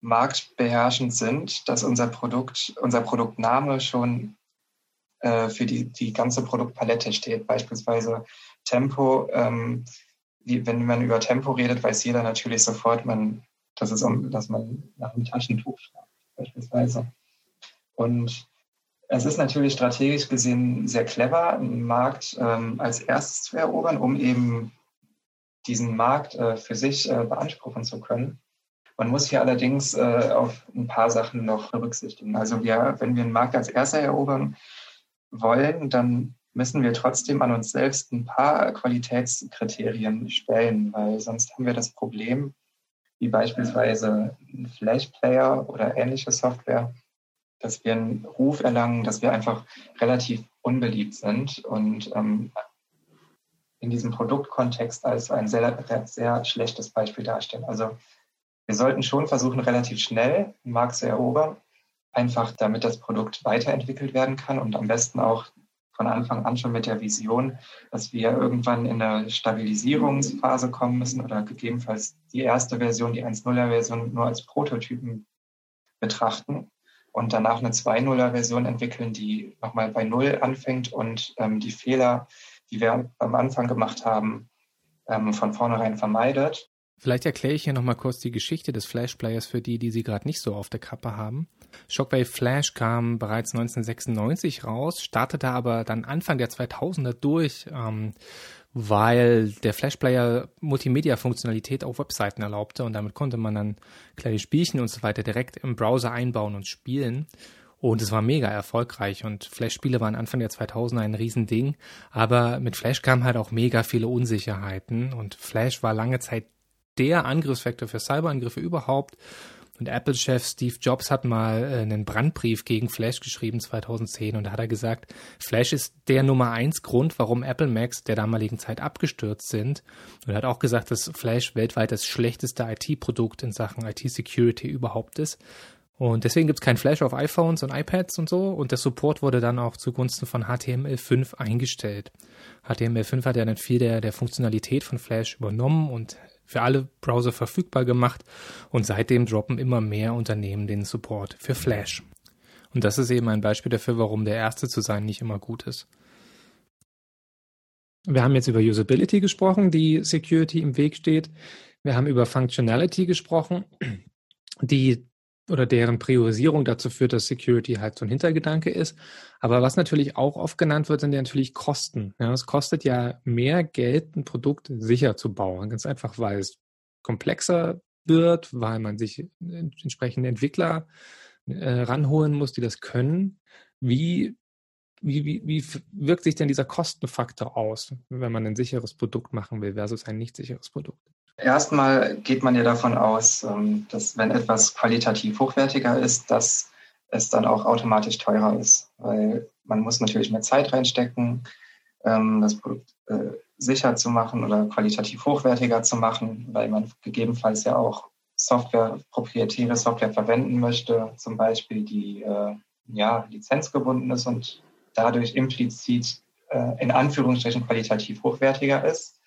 marktbeherrschend sind, dass unser Produkt, unser Produktname schon äh, für die, die ganze Produktpalette steht. Beispielsweise Tempo, ähm, wie, wenn man über Tempo redet, weiß jeder natürlich sofort, man, dass, es um, dass man nach einem Taschentuch fragt, beispielsweise. Und es ist natürlich strategisch gesehen sehr clever, einen Markt ähm, als erstes zu erobern, um eben diesen Markt äh, für sich äh, beanspruchen zu können. Man muss hier allerdings äh, auf ein paar Sachen noch berücksichtigen. Also wir, wenn wir einen Markt als erster erobern wollen, dann müssen wir trotzdem an uns selbst ein paar Qualitätskriterien stellen, weil sonst haben wir das Problem, wie beispielsweise ein Flash-Player oder ähnliche Software, dass wir einen Ruf erlangen, dass wir einfach relativ unbeliebt sind und ähm, in diesem Produktkontext als ein sehr, sehr schlechtes Beispiel darstellen. Also wir sollten schon versuchen, relativ schnell einen Markt zu erobern, einfach damit das Produkt weiterentwickelt werden kann und am besten auch von Anfang an schon mit der Vision, dass wir irgendwann in eine Stabilisierungsphase kommen müssen oder gegebenenfalls die erste Version, die 1.0er Version nur als Prototypen betrachten und danach eine 2.0er Version entwickeln, die nochmal bei Null anfängt und ähm, die Fehler, die wir am Anfang gemacht haben, ähm, von vornherein vermeidet
Vielleicht erkläre ich hier nochmal kurz die Geschichte des Flash-Players für die, die sie gerade nicht so auf der Kappe haben. Shockwave Flash kam bereits 1996 raus, startete aber dann Anfang der 2000er durch, ähm, weil der Flash-Player Multimedia-Funktionalität auf Webseiten erlaubte und damit konnte man dann kleine Spielchen und so weiter direkt im Browser einbauen und spielen. Und es war mega erfolgreich und Flash-Spiele waren Anfang der 2000er ein Riesending. Aber mit Flash kamen halt auch mega viele Unsicherheiten und Flash war lange Zeit der Angriffsvektor für Cyberangriffe überhaupt. Und Apple-Chef Steve Jobs hat mal äh, einen Brandbrief gegen Flash geschrieben 2010 und da hat er gesagt, Flash ist der Nummer eins Grund, warum Apple Macs der damaligen Zeit abgestürzt sind. Und er hat auch gesagt, dass Flash weltweit das schlechteste IT-Produkt in Sachen IT-Security überhaupt ist. Und deswegen gibt es kein Flash auf iPhones und iPads und so. Und der Support wurde dann auch zugunsten von HTML5 eingestellt. HTML5 hat ja dann viel der, der Funktionalität von Flash übernommen und für alle Browser verfügbar gemacht. Und seitdem droppen immer mehr Unternehmen den Support für Flash. Und das ist eben ein Beispiel dafür, warum der Erste zu sein nicht immer gut ist. Wir haben jetzt über Usability gesprochen, die Security im Weg steht. Wir haben über Functionality gesprochen, die oder deren Priorisierung dazu führt, dass Security halt so ein Hintergedanke ist. Aber was natürlich auch oft genannt wird, sind ja natürlich Kosten. Ja, es kostet ja mehr Geld, ein Produkt sicher zu bauen. Ganz einfach, weil es komplexer wird, weil man sich entsprechende Entwickler äh, ranholen muss, die das können. Wie, wie, wie, wie wirkt sich denn dieser Kostenfaktor aus, wenn man ein sicheres Produkt machen will versus ein nicht sicheres Produkt?
Erstmal geht man ja davon aus, ähm, dass wenn etwas qualitativ hochwertiger ist, dass es dann auch automatisch teurer ist, weil man muss natürlich mehr Zeit reinstecken, ähm, das Produkt äh, sicher zu machen oder qualitativ hochwertiger zu machen, weil man gegebenenfalls ja auch Software, proprietäre Software verwenden möchte, zum Beispiel die äh, ja, lizenzgebunden ist und dadurch implizit äh, in Anführungsstrichen qualitativ hochwertiger ist.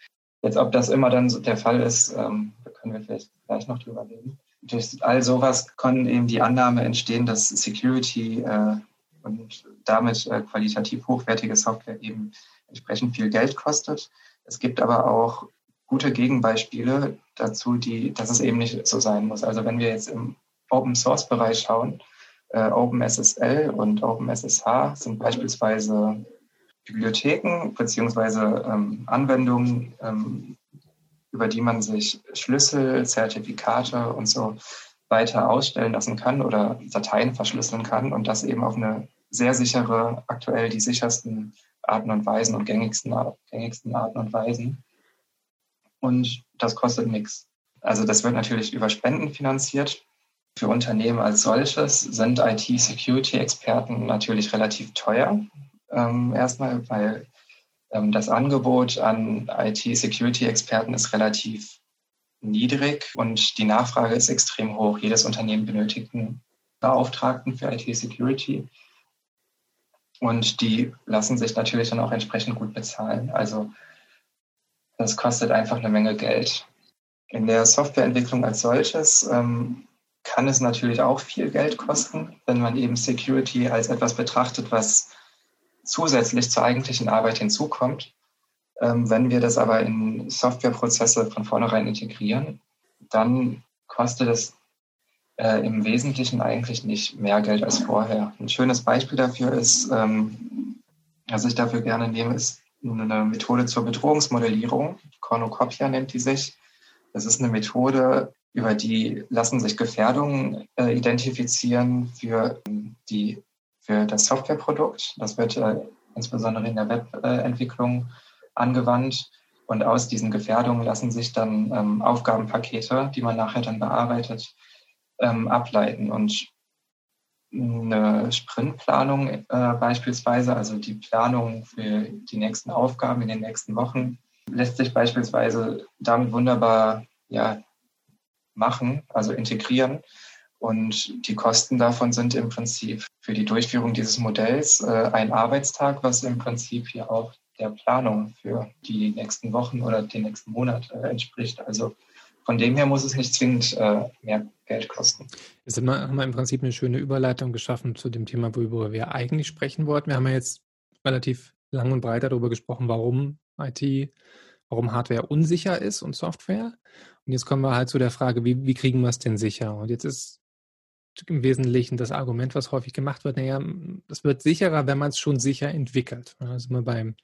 Jetzt, ob das immer dann der Fall ist, ähm, können wir vielleicht gleich noch drüber reden. Durch all sowas kann eben die Annahme entstehen, dass Security äh, und damit äh, qualitativ hochwertige Software eben entsprechend viel Geld kostet. Es gibt aber auch gute Gegenbeispiele dazu, die, dass es eben nicht so sein muss. Also wenn wir jetzt im Open Source Bereich schauen, äh, OpenSSL und OpenSSH sind beispielsweise Bibliotheken beziehungsweise ähm, Anwendungen, ähm, über die man sich Schlüssel, Zertifikate und so weiter ausstellen lassen kann oder Dateien verschlüsseln kann und das eben auf eine sehr sichere, aktuell die sichersten Arten und Weisen und gängigsten, gängigsten Arten und Weisen. Und das kostet nichts. Also das wird natürlich über Spenden finanziert. Für Unternehmen als solches sind IT-Security-Experten natürlich relativ teuer ähm, erstmal, weil ähm, das Angebot an IT-Security-Experten ist relativ niedrig und die Nachfrage ist extrem hoch. Jedes Unternehmen benötigt einen Beauftragten für IT-Security und die lassen sich natürlich dann auch entsprechend gut bezahlen. Also das kostet einfach eine Menge Geld. In der Softwareentwicklung als solches ähm, kann es natürlich auch viel Geld kosten, wenn man eben Security als etwas betrachtet, was zusätzlich zur eigentlichen Arbeit hinzukommt. Ähm, wenn wir das aber in Softwareprozesse von vornherein integrieren, dann kostet es äh, im Wesentlichen eigentlich nicht mehr Geld als vorher. Ein schönes Beispiel dafür ist, ähm, was ich dafür gerne nehme, ist eine Methode zur Bedrohungsmodellierung. Cornucopia nennt die sich. Das ist eine Methode, über die lassen sich Gefährdungen äh, identifizieren für die für das Softwareprodukt. Das wird äh, insbesondere in der Webentwicklung angewandt. Und aus diesen Gefährdungen lassen sich dann ähm, Aufgabenpakete, die man nachher dann bearbeitet, ähm, ableiten. Und eine Sprintplanung äh, beispielsweise, also die Planung für die nächsten Aufgaben in den nächsten Wochen, lässt sich beispielsweise damit wunderbar ja, machen, also integrieren. Und die Kosten davon sind im Prinzip für die Durchführung dieses Modells äh, ein Arbeitstag, was im Prinzip hier auch der Planung für die nächsten Wochen oder den nächsten Monat äh, entspricht. Also von dem her muss es nicht zwingend äh, mehr Geld kosten.
Jetzt haben wir im Prinzip eine schöne Überleitung geschaffen zu dem Thema, worüber wir eigentlich sprechen wollten. Wir haben ja jetzt relativ lang und breit darüber gesprochen, warum IT, warum Hardware unsicher ist und Software. Und jetzt kommen wir halt zu der Frage, wie, wie kriegen wir es denn sicher? Und jetzt ist im Wesentlichen das Argument, was häufig gemacht wird, naja, es wird sicherer, wenn man es schon sicher entwickelt. Da sind wir beim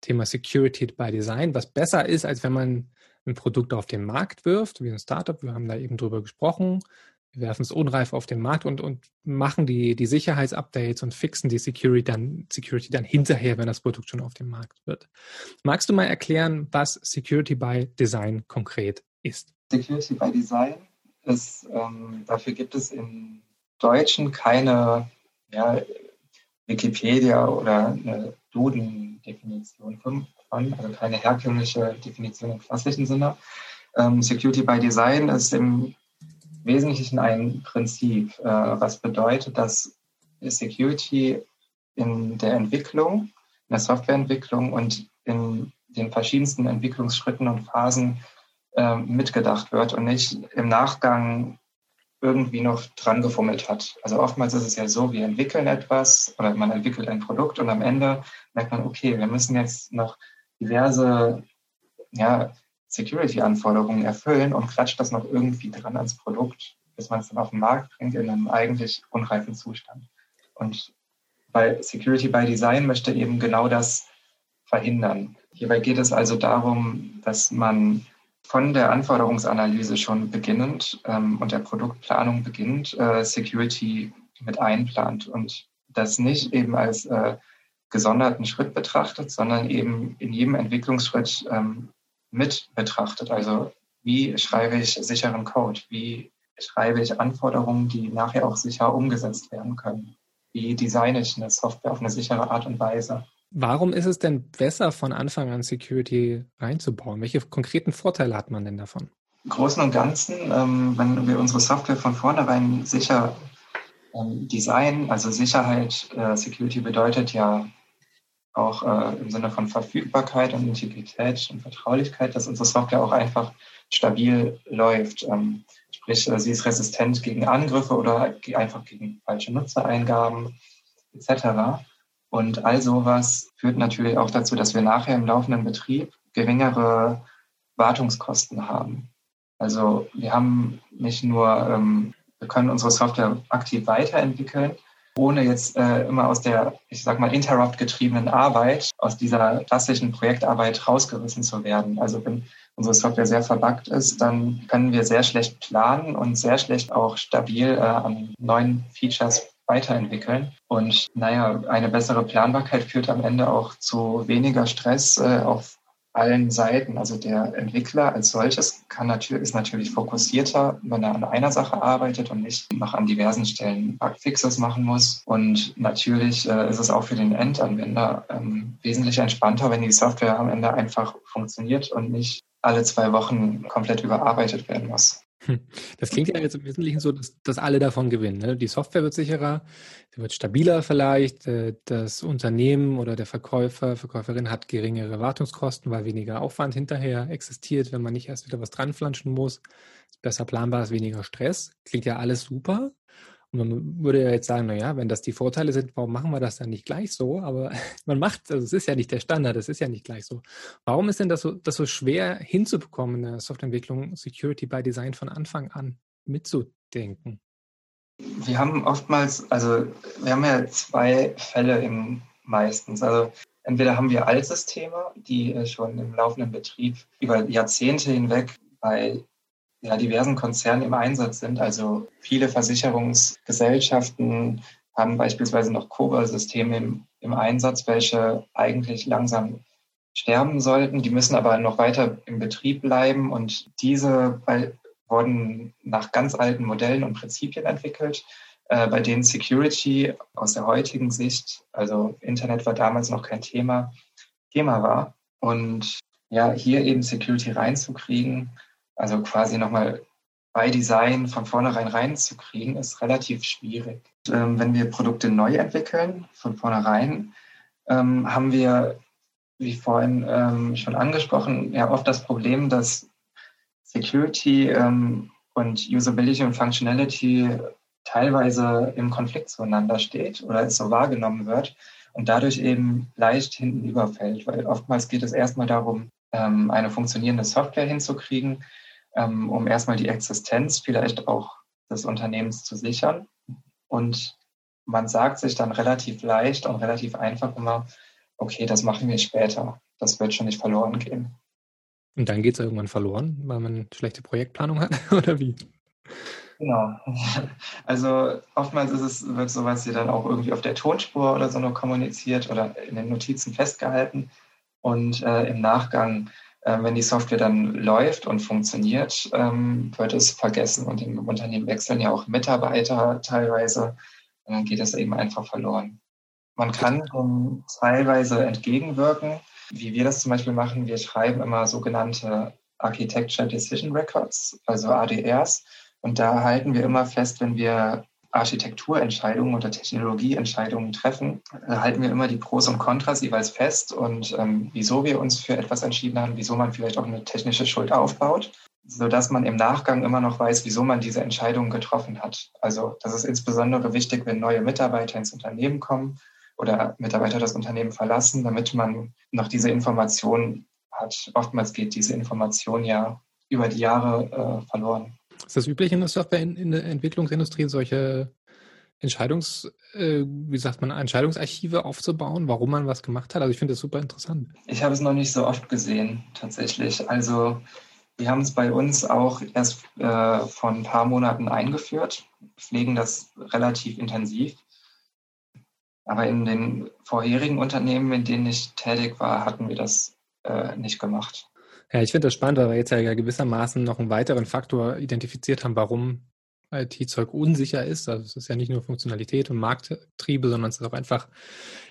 Thema Security by Design, was besser ist, als wenn man ein Produkt auf den Markt wirft, wie ein Startup. Wir haben da eben drüber gesprochen. Wir werfen es unreif auf den Markt und, und machen die, die Sicherheitsupdates und fixen die Security dann, Security dann hinterher, wenn das Produkt schon auf dem Markt wird. Magst du mal erklären, was Security by Design konkret ist?
Security by Design ist, ähm, dafür gibt es im Deutschen keine ja, Wikipedia oder eine Duden-Definition von, also keine herkömmliche Definition im klassischen Sinne. Ähm, Security by Design ist im Wesentlichen ein Prinzip, äh, was bedeutet, dass Security in der Entwicklung, in der Softwareentwicklung und in den verschiedensten Entwicklungsschritten und Phasen mitgedacht wird und nicht im Nachgang irgendwie noch dran gefummelt hat. Also oftmals ist es ja so, wir entwickeln etwas oder man entwickelt ein Produkt und am Ende merkt man, okay, wir müssen jetzt noch diverse ja, Security-Anforderungen erfüllen und klatscht das noch irgendwie dran ans Produkt, bis man es dann auf den Markt bringt in einem eigentlich unreifen Zustand. Und bei Security by Design möchte eben genau das verhindern. Hierbei geht es also darum, dass man von der Anforderungsanalyse schon beginnend ähm, und der Produktplanung beginnend äh, Security mit einplant und das nicht eben als äh, gesonderten Schritt betrachtet, sondern eben in jedem Entwicklungsschritt ähm, mit betrachtet. Also wie schreibe ich sicheren Code? Wie schreibe ich Anforderungen, die nachher auch sicher umgesetzt werden können? Wie designe ich eine Software auf eine sichere Art und Weise?
Warum ist es denn besser, von Anfang an Security reinzubauen? Welche konkreten Vorteile hat man denn davon?
Im Großen und Ganzen, ähm, wenn wir unsere Software von vornherein sicher ähm, designen, also Sicherheit, äh, Security bedeutet ja auch äh, im Sinne von Verfügbarkeit und Integrität und Vertraulichkeit, dass unsere Software auch einfach stabil läuft. Ähm, sprich, äh, sie ist resistent gegen Angriffe oder einfach gegen falsche Nutzereingaben etc. Und all sowas führt natürlich auch dazu, dass wir nachher im laufenden Betrieb geringere Wartungskosten haben. Also wir haben nicht nur, ähm, wir können unsere Software aktiv weiterentwickeln, ohne jetzt äh, immer aus der, ich sag mal, interrupt-getriebenen Arbeit, aus dieser klassischen Projektarbeit rausgerissen zu werden. Also wenn unsere Software sehr verbuggt ist, dann können wir sehr schlecht planen und sehr schlecht auch stabil äh, an neuen Features weiterentwickeln. Und naja, eine bessere Planbarkeit führt am Ende auch zu weniger Stress äh, auf allen Seiten. Also der Entwickler als solches kann natürlich, ist natürlich fokussierter, wenn er an einer Sache arbeitet und nicht noch an diversen Stellen Bugfixes machen muss. Und natürlich äh, ist es auch für den Endanwender ähm, wesentlich entspannter, wenn die Software am Ende einfach funktioniert und nicht alle zwei Wochen komplett überarbeitet werden muss. <laughs>
Das klingt ja jetzt im Wesentlichen so, dass, dass alle davon gewinnen. Ne? Die Software wird sicherer, sie wird stabiler vielleicht, äh, das Unternehmen oder der Verkäufer, Verkäuferin hat geringere Wartungskosten, weil weniger Aufwand hinterher existiert, wenn man nicht erst wieder was dranflanschen muss. Ist besser planbar, ist weniger Stress. Klingt ja alles super. Und man würde ja jetzt sagen, naja, wenn das die Vorteile sind, warum machen wir das dann nicht gleich so? Aber <laughs> man macht, also es ist ja nicht der Standard, es ist ja nicht gleich so. Warum ist denn das so, das so schwer hinzubekommen in der Softwareentwicklung, Security by Design von Anfang an mitzudenken?
Wir haben oftmals, also wir haben ja zwei Fälle im meistens. Also entweder haben wir Altsysteme, die schon im laufenden Betrieb über Jahrzehnte hinweg bei ja, diversen Konzernen im Einsatz sind. Also viele Versicherungsgesellschaften haben beispielsweise noch COBOL-Systeme im, im Einsatz, welche eigentlich langsam sterben sollten. Die müssen aber noch weiter im Betrieb bleiben und diese bei, wurden nach ganz alten Modellen und Prinzipien entwickelt, äh, bei denen Security aus der heutigen Sicht, also Internet war damals noch kein Thema, Thema war. Und ja, hier eben Security reinzukriegen, also quasi nochmal bei Design von vornherein reinzukriegen, ist relativ schwierig. Ähm, wenn wir Produkte neu entwickeln, von vornherein, ähm, haben wir, wie vorhin ähm, schon angesprochen, ja oft das Problem, dass Security ähm, und Usability und Functionality teilweise im Konflikt zueinander steht oder es so wahrgenommen wird und dadurch eben leicht hinten überfällt, weil oftmals geht es erstmal darum, ähm, eine funktionierende Software hinzukriegen, ähm, um erstmal die Existenz vielleicht auch des Unternehmens zu sichern. Und man sagt sich dann relativ leicht und relativ einfach immer, okay, das machen wir später. Das wird schon nicht verloren gehen.
Und dann geht es irgendwann verloren, weil man schlechte Projektplanung hat, <laughs> oder wie?
Genau. Also oftmals ist es, wird sowas hier dann auch irgendwie auf der Tonspur oder so nur kommuniziert oder in den Notizen festgehalten. Und äh, im Nachgang ähm, wenn die Software dann läuft und funktioniert, ähm, wird es vergessen. Und im Unternehmen wechseln ja auch Mitarbeiter teilweise. Und dann geht es eben einfach verloren. Man kann um, teilweise entgegenwirken, wie wir das zum Beispiel machen. Wir schreiben immer sogenannte Architecture Decision Records, also ADRs, Und da halten wir immer fest, wenn wir Architekturentscheidungen oder Technologieentscheidungen treffen, äh, halten wir immer die Pros und Kontras jeweils fest und ähm, wieso wir uns für etwas entschieden haben, wieso man vielleicht auch eine technische Schuld aufbaut, sodass man im Nachgang immer noch weiß, wieso man diese Entscheidung getroffen hat. Also das ist insbesondere wichtig, wenn neue Mitarbeiter ins Unternehmen kommen oder Mitarbeiter das Unternehmen verlassen, damit man noch diese Information hat. Oftmals geht diese Information ja über die Jahre äh, verloren.
Ist das üblich in der Software in, in der Entwicklungsindustrie, solche Entscheidungs, äh, wie sagt man, Entscheidungsarchive aufzubauen, warum man was gemacht hat? Also ich finde das super interessant.
Ich habe es noch nicht so oft gesehen, tatsächlich. Also wir haben es bei uns auch erst äh, vor ein paar Monaten eingeführt, pflegen das relativ intensiv. Aber in den vorherigen Unternehmen, in denen ich tätig war, hatten wir das äh, nicht gemacht.
Ja, ich finde das spannend, weil wir jetzt ja gewissermaßen noch einen weiteren Faktor identifiziert haben, warum IT-Zeug unsicher ist. Also es ist ja nicht nur Funktionalität und Markttriebe, sondern es ist auch einfach,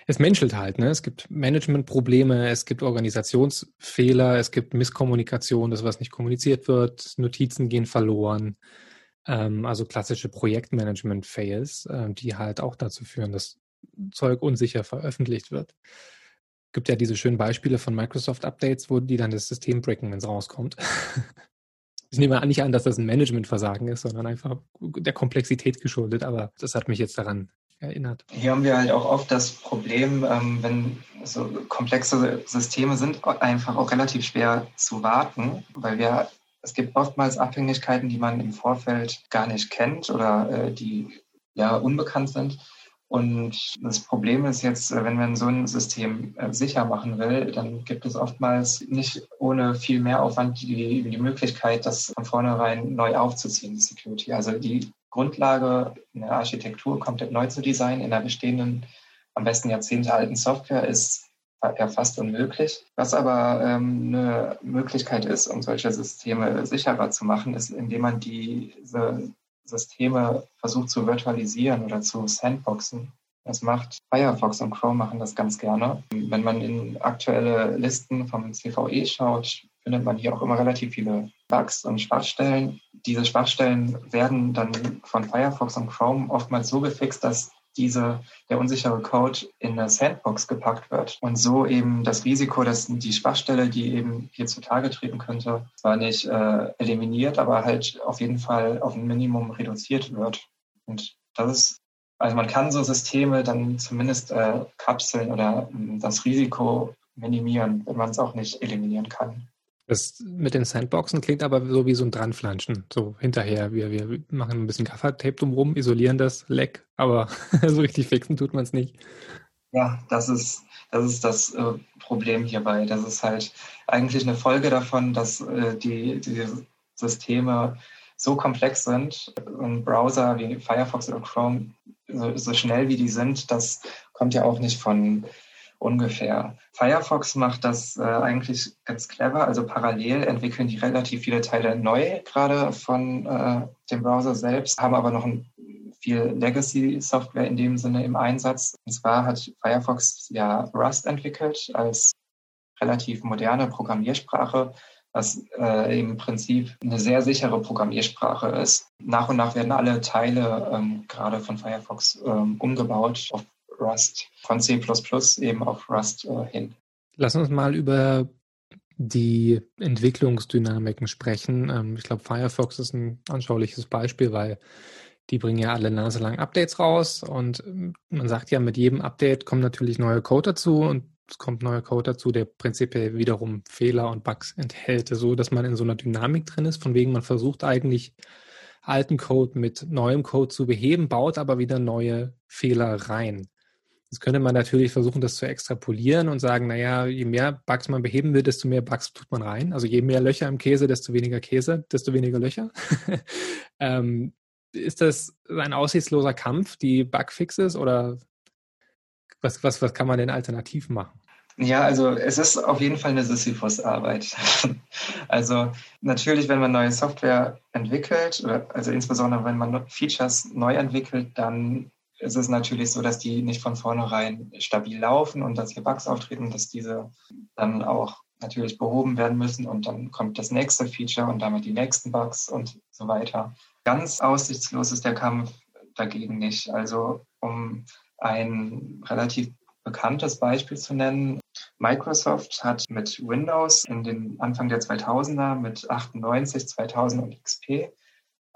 es menschelt halt. Ne? Es gibt Managementprobleme, es gibt Organisationsfehler, es gibt Misskommunikation, das was nicht kommuniziert wird, Notizen gehen verloren. Ähm, also klassische Projektmanagement-Fails, äh, die halt auch dazu führen, dass Zeug unsicher veröffentlicht wird gibt ja diese schönen Beispiele von Microsoft-Updates, wo die dann das System breaken, wenn es rauskommt. <laughs> Ich nehme nicht an, dass das ein Managementversagen ist, sondern einfach der Komplexität geschuldet, aber das hat mich jetzt daran erinnert.
Hier haben wir halt auch oft das Problem, ähm, wenn so komplexe Systeme sind, einfach auch relativ schwer zu warten, weil wir es gibt oftmals Abhängigkeiten, die man im Vorfeld gar nicht kennt oder äh, die ja unbekannt sind. Und das Problem ist jetzt, äh, wenn man so ein System äh, sicher machen will, dann gibt es oftmals nicht ohne viel mehr Aufwand die, die Möglichkeit, das von vornherein neu aufzuziehen, die Security. Also die Grundlage in der Architektur komplett neu zu designen in der bestehenden, am besten Jahrzehnte alten Software ist ja fast unmöglich. Was aber ähm, eine Möglichkeit ist, um solche Systeme sicherer zu machen, ist, indem man diese Systeme versucht zu virtualisieren oder zu sandboxen. Das macht Firefox und Chrome machen das ganz gerne. Wenn man in aktuelle Listen vom CVE schaut, findet man hier auch immer relativ viele Bugs und Schwachstellen. Diese Schwachstellen werden dann von Firefox und Chrome oftmals so gefixt, dass diese, der unsichere Code in eine Sandbox gepackt wird und so eben das Risiko, dass die Schwachstelle, die eben hier zutage treten könnte, zwar nicht äh, eliminiert, aber halt auf jeden Fall auf ein Minimum reduziert wird. Und das ist, also man kann so Systeme dann zumindest äh, kapseln oder äh, das Risiko minimieren, wenn man es auch nicht eliminieren kann.
Das mit den Sandboxen klingt aber so wie so ein Dranflanschen. So hinterher. Wir, wir machen ein bisschen Gaffer-Tape drumherum, isolieren das Leck, aber <laughs> so richtig fixen tut man es nicht.
Ja, das ist das, ist das äh, Problem hierbei. Das ist halt eigentlich eine Folge davon, dass äh, die, die Systeme so komplex sind und Browser wie Firefox oder Chrome so, so schnell wie die sind, das kommt ja auch nicht von ungefähr. Firefox macht das äh, eigentlich ganz clever. Also parallel entwickeln die relativ viele Teile neu, gerade von äh, dem Browser selbst, haben aber noch ein, viel Legacy-Software in dem Sinne im Einsatz. Und zwar hat Firefox ja Rust entwickelt als relativ moderne Programmiersprache, was äh, im Prinzip eine sehr sichere Programmiersprache ist. Nach und nach werden alle Teile ähm, gerade von Firefox ähm, umgebaut auf Rust, von C eben auf Rust äh, hin.
Lass uns mal über die Entwicklungsdynamiken sprechen. Ähm, ich glaube, Firefox ist ein anschauliches Beispiel, weil die bringen ja alle Nase lang Updates raus und ähm, man sagt ja, mit jedem Update kommt natürlich neuer Code dazu und es kommt neuer Code dazu, der prinzipiell wiederum Fehler und Bugs enthält, so dass man in so einer Dynamik drin ist, von wegen man versucht eigentlich alten Code mit neuem Code zu beheben, baut aber wieder neue Fehler rein. Jetzt könnte man natürlich versuchen, das zu extrapolieren und sagen, naja, je mehr Bugs man beheben will, desto mehr Bugs tut man rein. Also je mehr Löcher im Käse, desto weniger Käse, desto weniger Löcher. <laughs> ähm, ist das ein aussichtsloser Kampf, die Bugfixes, oder was, was, was kann man denn alternativ machen?
Ja, also es ist auf jeden Fall eine Sisyphus-Arbeit. <laughs> also natürlich, wenn man neue Software entwickelt, also insbesondere wenn man Features neu entwickelt, dann ist es natürlich so, dass die nicht von vornherein stabil laufen und dass hier Bugs auftreten, dass diese dann auch natürlich behoben werden müssen und dann kommt das nächste Feature und damit die nächsten Bugs und so weiter. Ganz aussichtslos ist der Kampf dagegen nicht. Also um ein relativ bekanntes Beispiel zu nennen, Microsoft hat mit Windows in den Anfang der 2000er mit 98, 2000 und XP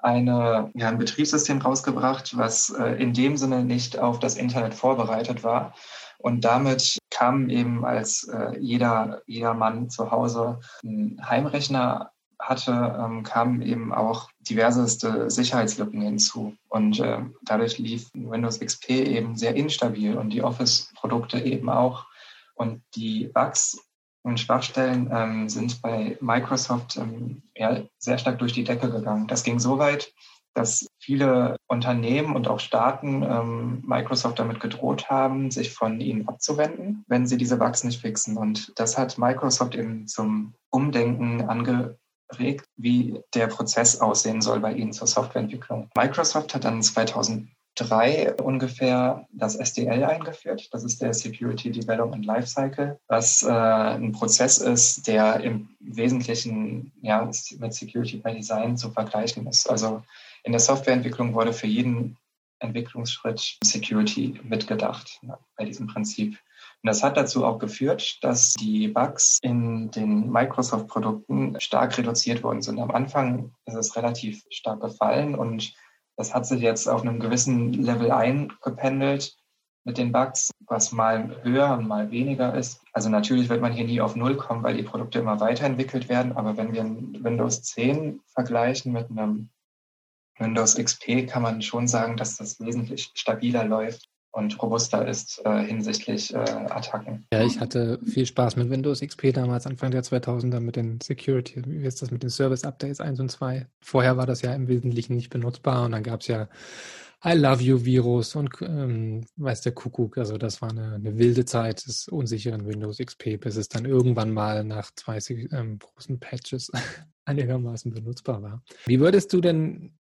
eine, ja, ein Betriebssystem rausgebracht, was äh, in dem Sinne nicht auf das Internet vorbereitet war. Und damit kam eben, als äh, jeder, jeder Mann zu Hause einen Heimrechner hatte, ähm, kamen eben auch diverseste Sicherheitslücken hinzu. Und äh, dadurch lief Windows XP eben sehr instabil und die Office-Produkte eben auch. Und die Bugs und Schwachstellen ähm, sind bei Microsoft ähm, ja, sehr stark durch die Decke gegangen. Das ging so weit, dass viele Unternehmen und auch Staaten ähm, Microsoft damit gedroht haben, sich von ihnen abzuwenden, wenn sie diese Bugs nicht fixen. Und das hat Microsoft eben zum Umdenken angeregt, wie der Prozess aussehen soll bei ihnen zur Softwareentwicklung. Microsoft hat dann 2000 drei ungefähr das SDL eingeführt. Das ist der Security Development Lifecycle, was äh, ein Prozess ist, der im Wesentlichen ja, mit Security by Design zu vergleichen ist. Also in der Softwareentwicklung wurde für jeden Entwicklungsschritt Security mitgedacht ja, bei diesem Prinzip. Und das hat dazu auch geführt, dass die Bugs in den Microsoft-Produkten stark reduziert worden sind. Am Anfang ist es relativ stark gefallen und das hat sich jetzt auf einem gewissen Level eingependelt mit den Bugs, was mal höher und mal weniger ist. Also natürlich wird man hier nie auf Null kommen, weil die Produkte immer weiterentwickelt werden. Aber wenn wir Windows 10 vergleichen mit einem Windows XP, kann man schon sagen, dass das wesentlich stabiler läuft und robuster ist äh, hinsichtlich äh, Attacken.
Ja, ich hatte viel Spaß mit Windows XP damals, Anfang der 2000er, mit den Security, wie ist das mit den Service Updates 1 und 2. Vorher war das ja im Wesentlichen nicht benutzbar und dann gab es ja I Love You Virus und ähm, weiß der Kuckuck. Also das war eine, eine, wilde Zeit des unsicheren Windows XP, bis es dann irgendwann mal nach zwei ähm, großen Patches <laughs> einigermaßen benutzbar war. Wie würdest du denn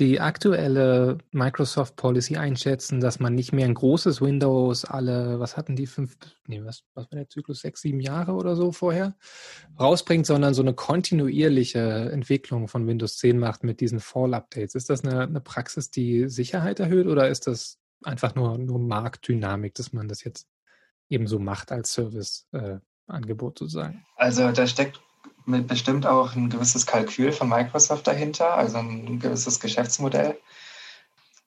die aktuelle Microsoft Policy einschätzen, dass man nicht mehr ein großes Windows alle, was hatten die fünf, nee, was, was war der Zyklus, sechs, sieben Jahre oder so vorher, rausbringt, sondern so eine kontinuierliche Entwicklung von Windows 10 macht mit diesen Fall-Updates. Ist das eine, eine Praxis, die Sicherheit erhöht oder ist das einfach nur, nur Marktdynamik, dass man das jetzt eben so macht als Service-Angebot äh, sozusagen?
Also da steckt bestimmt auch ein gewisses Kalkül von Microsoft dahinter, also ein gewisses Geschäftsmodell.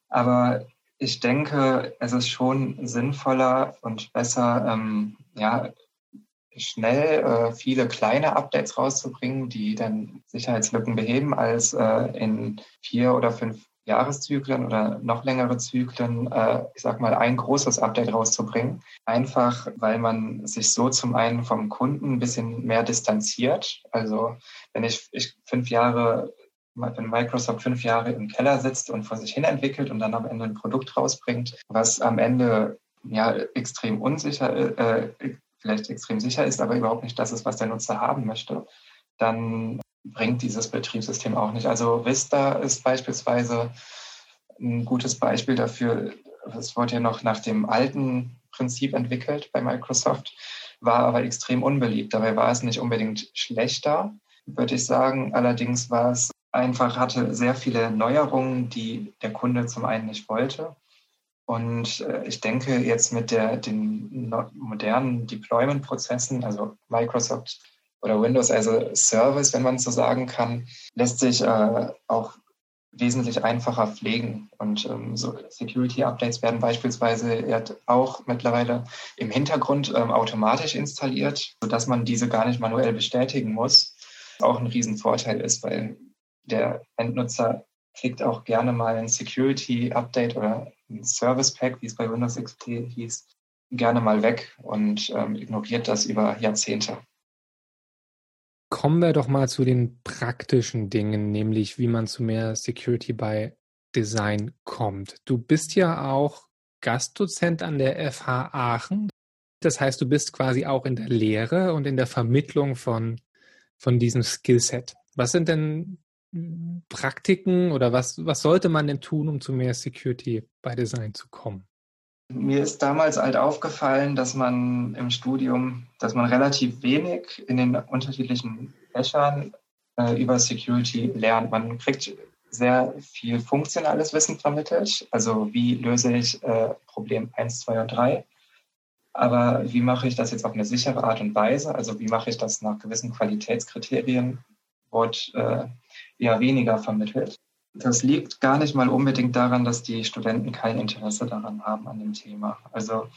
Aber ich denke, es ist schon sinnvoller und besser, ähm, ja, schnell äh, viele kleine Updates rauszubringen, die dann Sicherheitslücken beheben, als äh, in vier oder fünf Jahreszyklen oder noch längere Zyklen, äh, ich sag mal, ein großes Update rauszubringen. Einfach, weil man sich so zum einen vom Kunden ein bisschen mehr distanziert. Also wenn ich, ich fünf Jahre, wenn Microsoft fünf Jahre im Keller sitzt und vor sich hin entwickelt und dann am Ende ein Produkt rausbringt, was am Ende ja extrem unsicher, äh, vielleicht extrem sicher ist, aber überhaupt nicht das ist, was der Nutzer haben möchte, dann bringt dieses Betriebssystem auch nicht. Also Vista ist beispielsweise ein gutes Beispiel dafür. Es wurde ja noch nach dem alten Prinzip entwickelt bei Microsoft, war aber extrem unbeliebt. Dabei war es nicht unbedingt schlechter, würde ich sagen. Allerdings war es einfach, hatte sehr viele Neuerungen, die der Kunde zum einen nicht wollte. Und äh, ich denke jetzt mit der, den modernen Deployment-Prozessen, also Microsoft oder Windows as a Service, wenn man so sagen kann, lässt sich äh, auch wesentlich einfacher pflegen. Und ähm, so Security-Updates werden beispielsweise auch mittlerweile im Hintergrund ähm, automatisch installiert, sodass man diese gar nicht manuell bestätigen muss. Auch ein Riesenvorteil ist, weil der Endnutzer klickt auch gerne mal ein Security-Update oder ein Service-Pack, wie es bei Windows XP hieß, gerne mal weg und ähm, ignoriert das über Jahrzehnte.
Kommen wir doch mal zu den praktischen Dingen, nämlich wie man zu mehr Security by Design kommt. Du bist ja auch Gastdozent an der FH Aachen. Das heißt, du bist quasi auch in der Lehre und in der Vermittlung von, von diesem Skillset. Was sind denn Praktiken oder was, was sollte man denn tun, um zu mehr Security by Design zu kommen?
Mir ist damals halt aufgefallen, dass man im Studium, dass man relativ wenig in den unterschiedlichen Fächern äh, über Security lernt. Man kriegt sehr viel funktionales Wissen vermittelt, also wie löse ich äh, Problem 1, 2 und 3. Aber wie mache ich das jetzt auf eine sichere Art und Weise? Also wie mache ich das nach gewissen Qualitätskriterien? Wird äh, eher weniger vermittelt. Das liegt gar nicht mal unbedingt daran, dass die Studenten kein Interesse daran haben an dem Thema. Also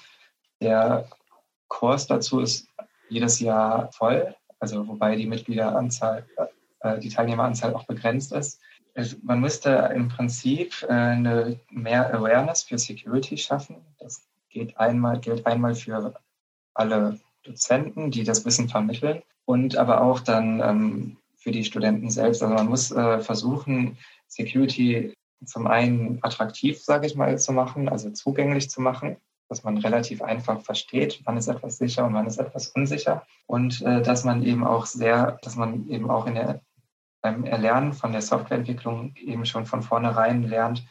der Kurs dazu ist jedes Jahr voll, also wobei die Mitgliederanzahl, äh, die Teilnehmeranzahl auch begrenzt ist. Man müsste im Prinzip äh, eine mehr Awareness für Security schaffen. Das geht einmal, gilt einmal für alle Dozenten, die das Wissen vermitteln und aber auch dann ähm, für die Studenten selbst. Also man muss äh, versuchen, Security zum einen attraktiv, sage ich mal, zu machen, also zugänglich zu machen, dass man relativ einfach versteht, wann ist etwas sicher und wann ist etwas unsicher und äh, dass man eben auch sehr, dass man eben auch in der, beim Erlernen von der Softwareentwicklung eben schon von vornherein lernt,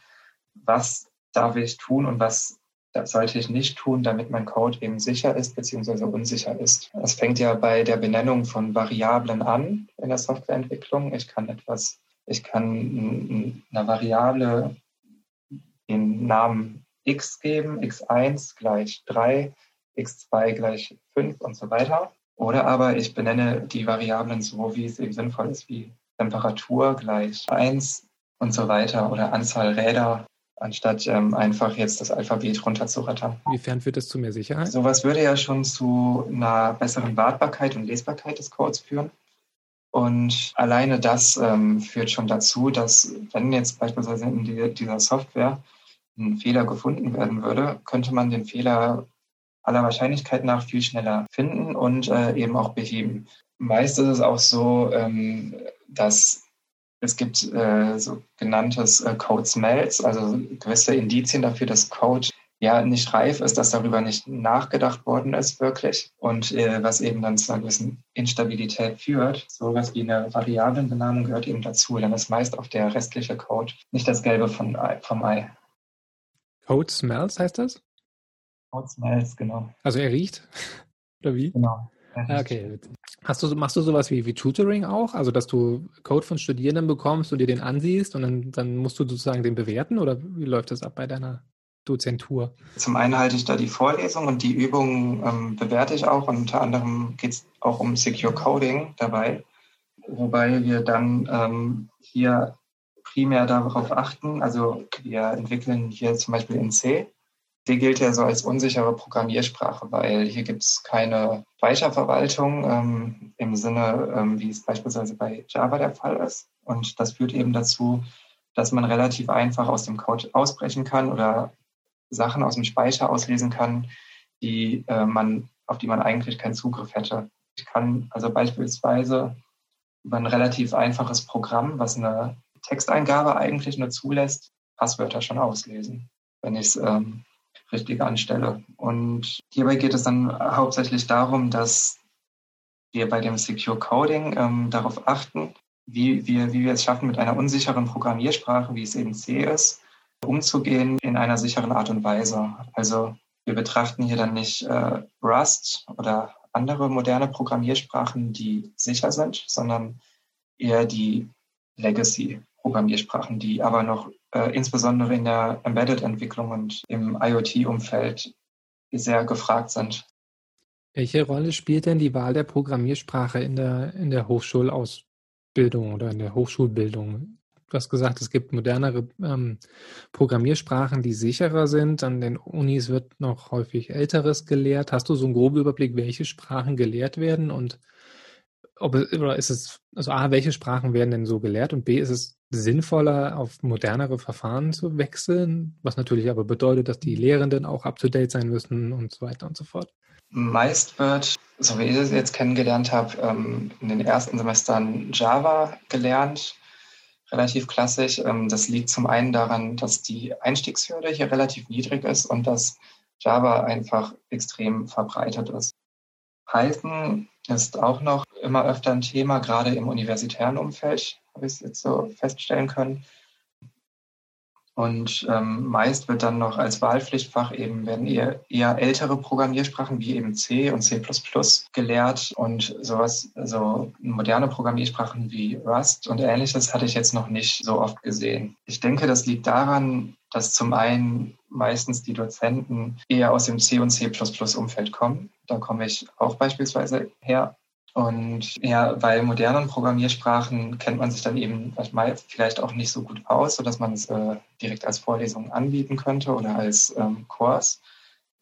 was darf ich tun und was sollte ich nicht tun, damit mein Code eben sicher ist bzw. unsicher ist. Es fängt ja bei der Benennung von Variablen an in der Softwareentwicklung. Ich kann etwas, ich kann einer Variable den Namen x geben, x1 gleich 3, x2 gleich 5 und so weiter. Oder aber ich benenne die Variablen so, wie es eben sinnvoll ist, wie Temperatur gleich 1 und so weiter oder Anzahl Räder anstatt ähm, einfach jetzt das Alphabet runterzurattern.
Inwiefern führt das zu mehr Sicherheit?
Sowas würde ja schon zu einer besseren Wartbarkeit und Lesbarkeit des Codes führen. Und alleine das ähm, führt schon dazu, dass wenn jetzt beispielsweise in die, dieser Software ein Fehler gefunden werden würde, könnte man den Fehler aller Wahrscheinlichkeit nach viel schneller finden und äh, eben auch beheben. Meist ist es auch so, ähm, dass es gibt äh, sogenanntes äh, Code Smells, also gewisse Indizien dafür, dass Code ja nicht reif ist, dass darüber nicht nachgedacht worden ist wirklich und äh, was eben dann zu einer gewissen Instabilität führt. So was wie eine Variablenbenennung gehört eben dazu. Dann ist meist auch der restliche Code nicht das Gelbe von, vom Ei.
Code Smells heißt das?
Code Smells, genau.
Also er riecht? Oder wie?
Genau.
Ah, okay. Hast du, machst du sowas wie, wie Tutoring auch? Also, dass du Code von Studierenden bekommst und dir den ansiehst und dann, dann musst du sozusagen den bewerten oder wie läuft das ab bei deiner Dozentur?
Zum einen halte ich da die Vorlesung und die Übungen ähm, bewerte ich auch und unter anderem geht es auch um Secure Coding dabei, wobei wir dann ähm, hier primär darauf achten, also wir entwickeln hier zum Beispiel in C die gilt ja so als unsichere Programmiersprache, weil hier gibt es keine Speicherverwaltung ähm, im Sinne, ähm, wie es beispielsweise bei Java der Fall ist. Und das führt eben dazu, dass man relativ einfach aus dem Code ausbrechen kann oder Sachen aus dem Speicher auslesen kann, die äh, man, auf die man eigentlich keinen Zugriff hätte. Ich kann also beispielsweise über ein relativ einfaches Programm, was eine Texteingabe eigentlich nur zulässt, Passwörter schon auslesen, wenn ich es ähm, richtig anstelle. Und hierbei geht es dann hauptsächlich darum, dass wir bei dem Secure Coding ähm, darauf achten, wie wir, wie wir es schaffen, mit einer unsicheren Programmiersprache, wie es eben C ist, umzugehen in einer sicheren Art und Weise. Also wir betrachten hier dann nicht äh, Rust oder andere moderne Programmiersprachen, die sicher sind, sondern eher die Legacy-Programmiersprachen, die aber noch äh, insbesondere in der Embedded-Entwicklung und im IoT-Umfeld sehr gefragt sind.
Welche Rolle spielt denn die Wahl der Programmiersprache in der, in der Hochschulausbildung oder in der Hochschulbildung? Du hast gesagt, es gibt modernere ähm, Programmiersprachen, die sicherer sind. An den Unis wird noch häufig Älteres gelehrt. Hast du so einen groben Überblick, welche Sprachen gelehrt werden und ob oder ist es, also A, welche Sprachen werden denn so gelehrt und B, ist es sinnvoller, auf modernere Verfahren zu wechseln, was natürlich aber bedeutet, dass die Lehrenden auch up-to-date sein müssen und so weiter und so fort.
Meist wird, so wie ich es jetzt kennengelernt habe, ähm, in den ersten Semestern Java gelernt, relativ klassisch. Ähm, das liegt zum einen daran, dass die Einstiegshürde hier relativ niedrig ist und dass Java einfach extrem verbreitet ist. Python ist auch noch immer öfter ein Thema, gerade im universitären Umfeld, habe ich es jetzt so feststellen können. Und ähm, meist wird dann noch als Wahlpflichtfach eben werden eher, eher ältere Programmiersprachen wie eben C und C++ gelehrt und sowas, so moderne Programmiersprachen wie Rust und ähnliches hatte ich jetzt noch nicht so oft gesehen. Ich denke, das liegt daran, dass zum einen meistens die Dozenten eher aus dem C und C++ Umfeld kommen. Da komme ich auch beispielsweise her. Und ja, bei modernen Programmiersprachen kennt man sich dann eben manchmal vielleicht auch nicht so gut aus, sodass man es äh, direkt als Vorlesung anbieten könnte oder als ähm, Kurs.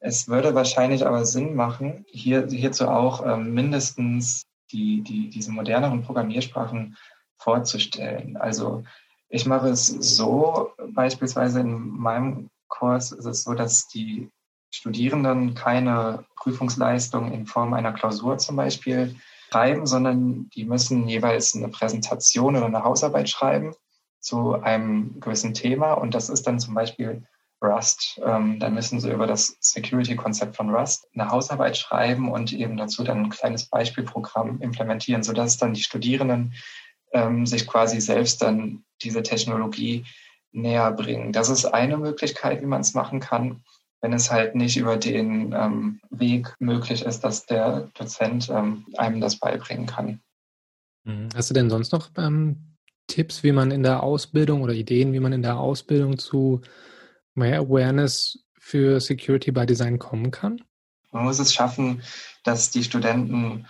Es würde wahrscheinlich aber Sinn machen, hier, hierzu auch ähm, mindestens die, die, diese moderneren Programmiersprachen vorzustellen. Also ich mache es so, beispielsweise in meinem Kurs ist es so, dass die Studierenden keine Prüfungsleistung in Form einer Klausur zum Beispiel schreiben, sondern die müssen jeweils eine Präsentation oder eine Hausarbeit schreiben zu einem gewissen Thema. Und das ist dann zum Beispiel Rust. Ähm, dann müssen sie über das Security-Konzept von Rust eine Hausarbeit schreiben und eben dazu dann ein kleines Beispielprogramm implementieren, sodass dann die Studierenden ähm, sich quasi selbst dann diese Technologie näher bringen. Das ist eine Möglichkeit, wie man es machen kann wenn es halt nicht über den ähm, Weg möglich ist, dass der Dozent ähm, einem das beibringen kann.
Mhm. Hast du denn sonst noch ähm, Tipps, wie man in der Ausbildung oder Ideen, wie man in der Ausbildung zu mehr Awareness für Security by Design kommen kann?
Man muss es schaffen, dass die Studenten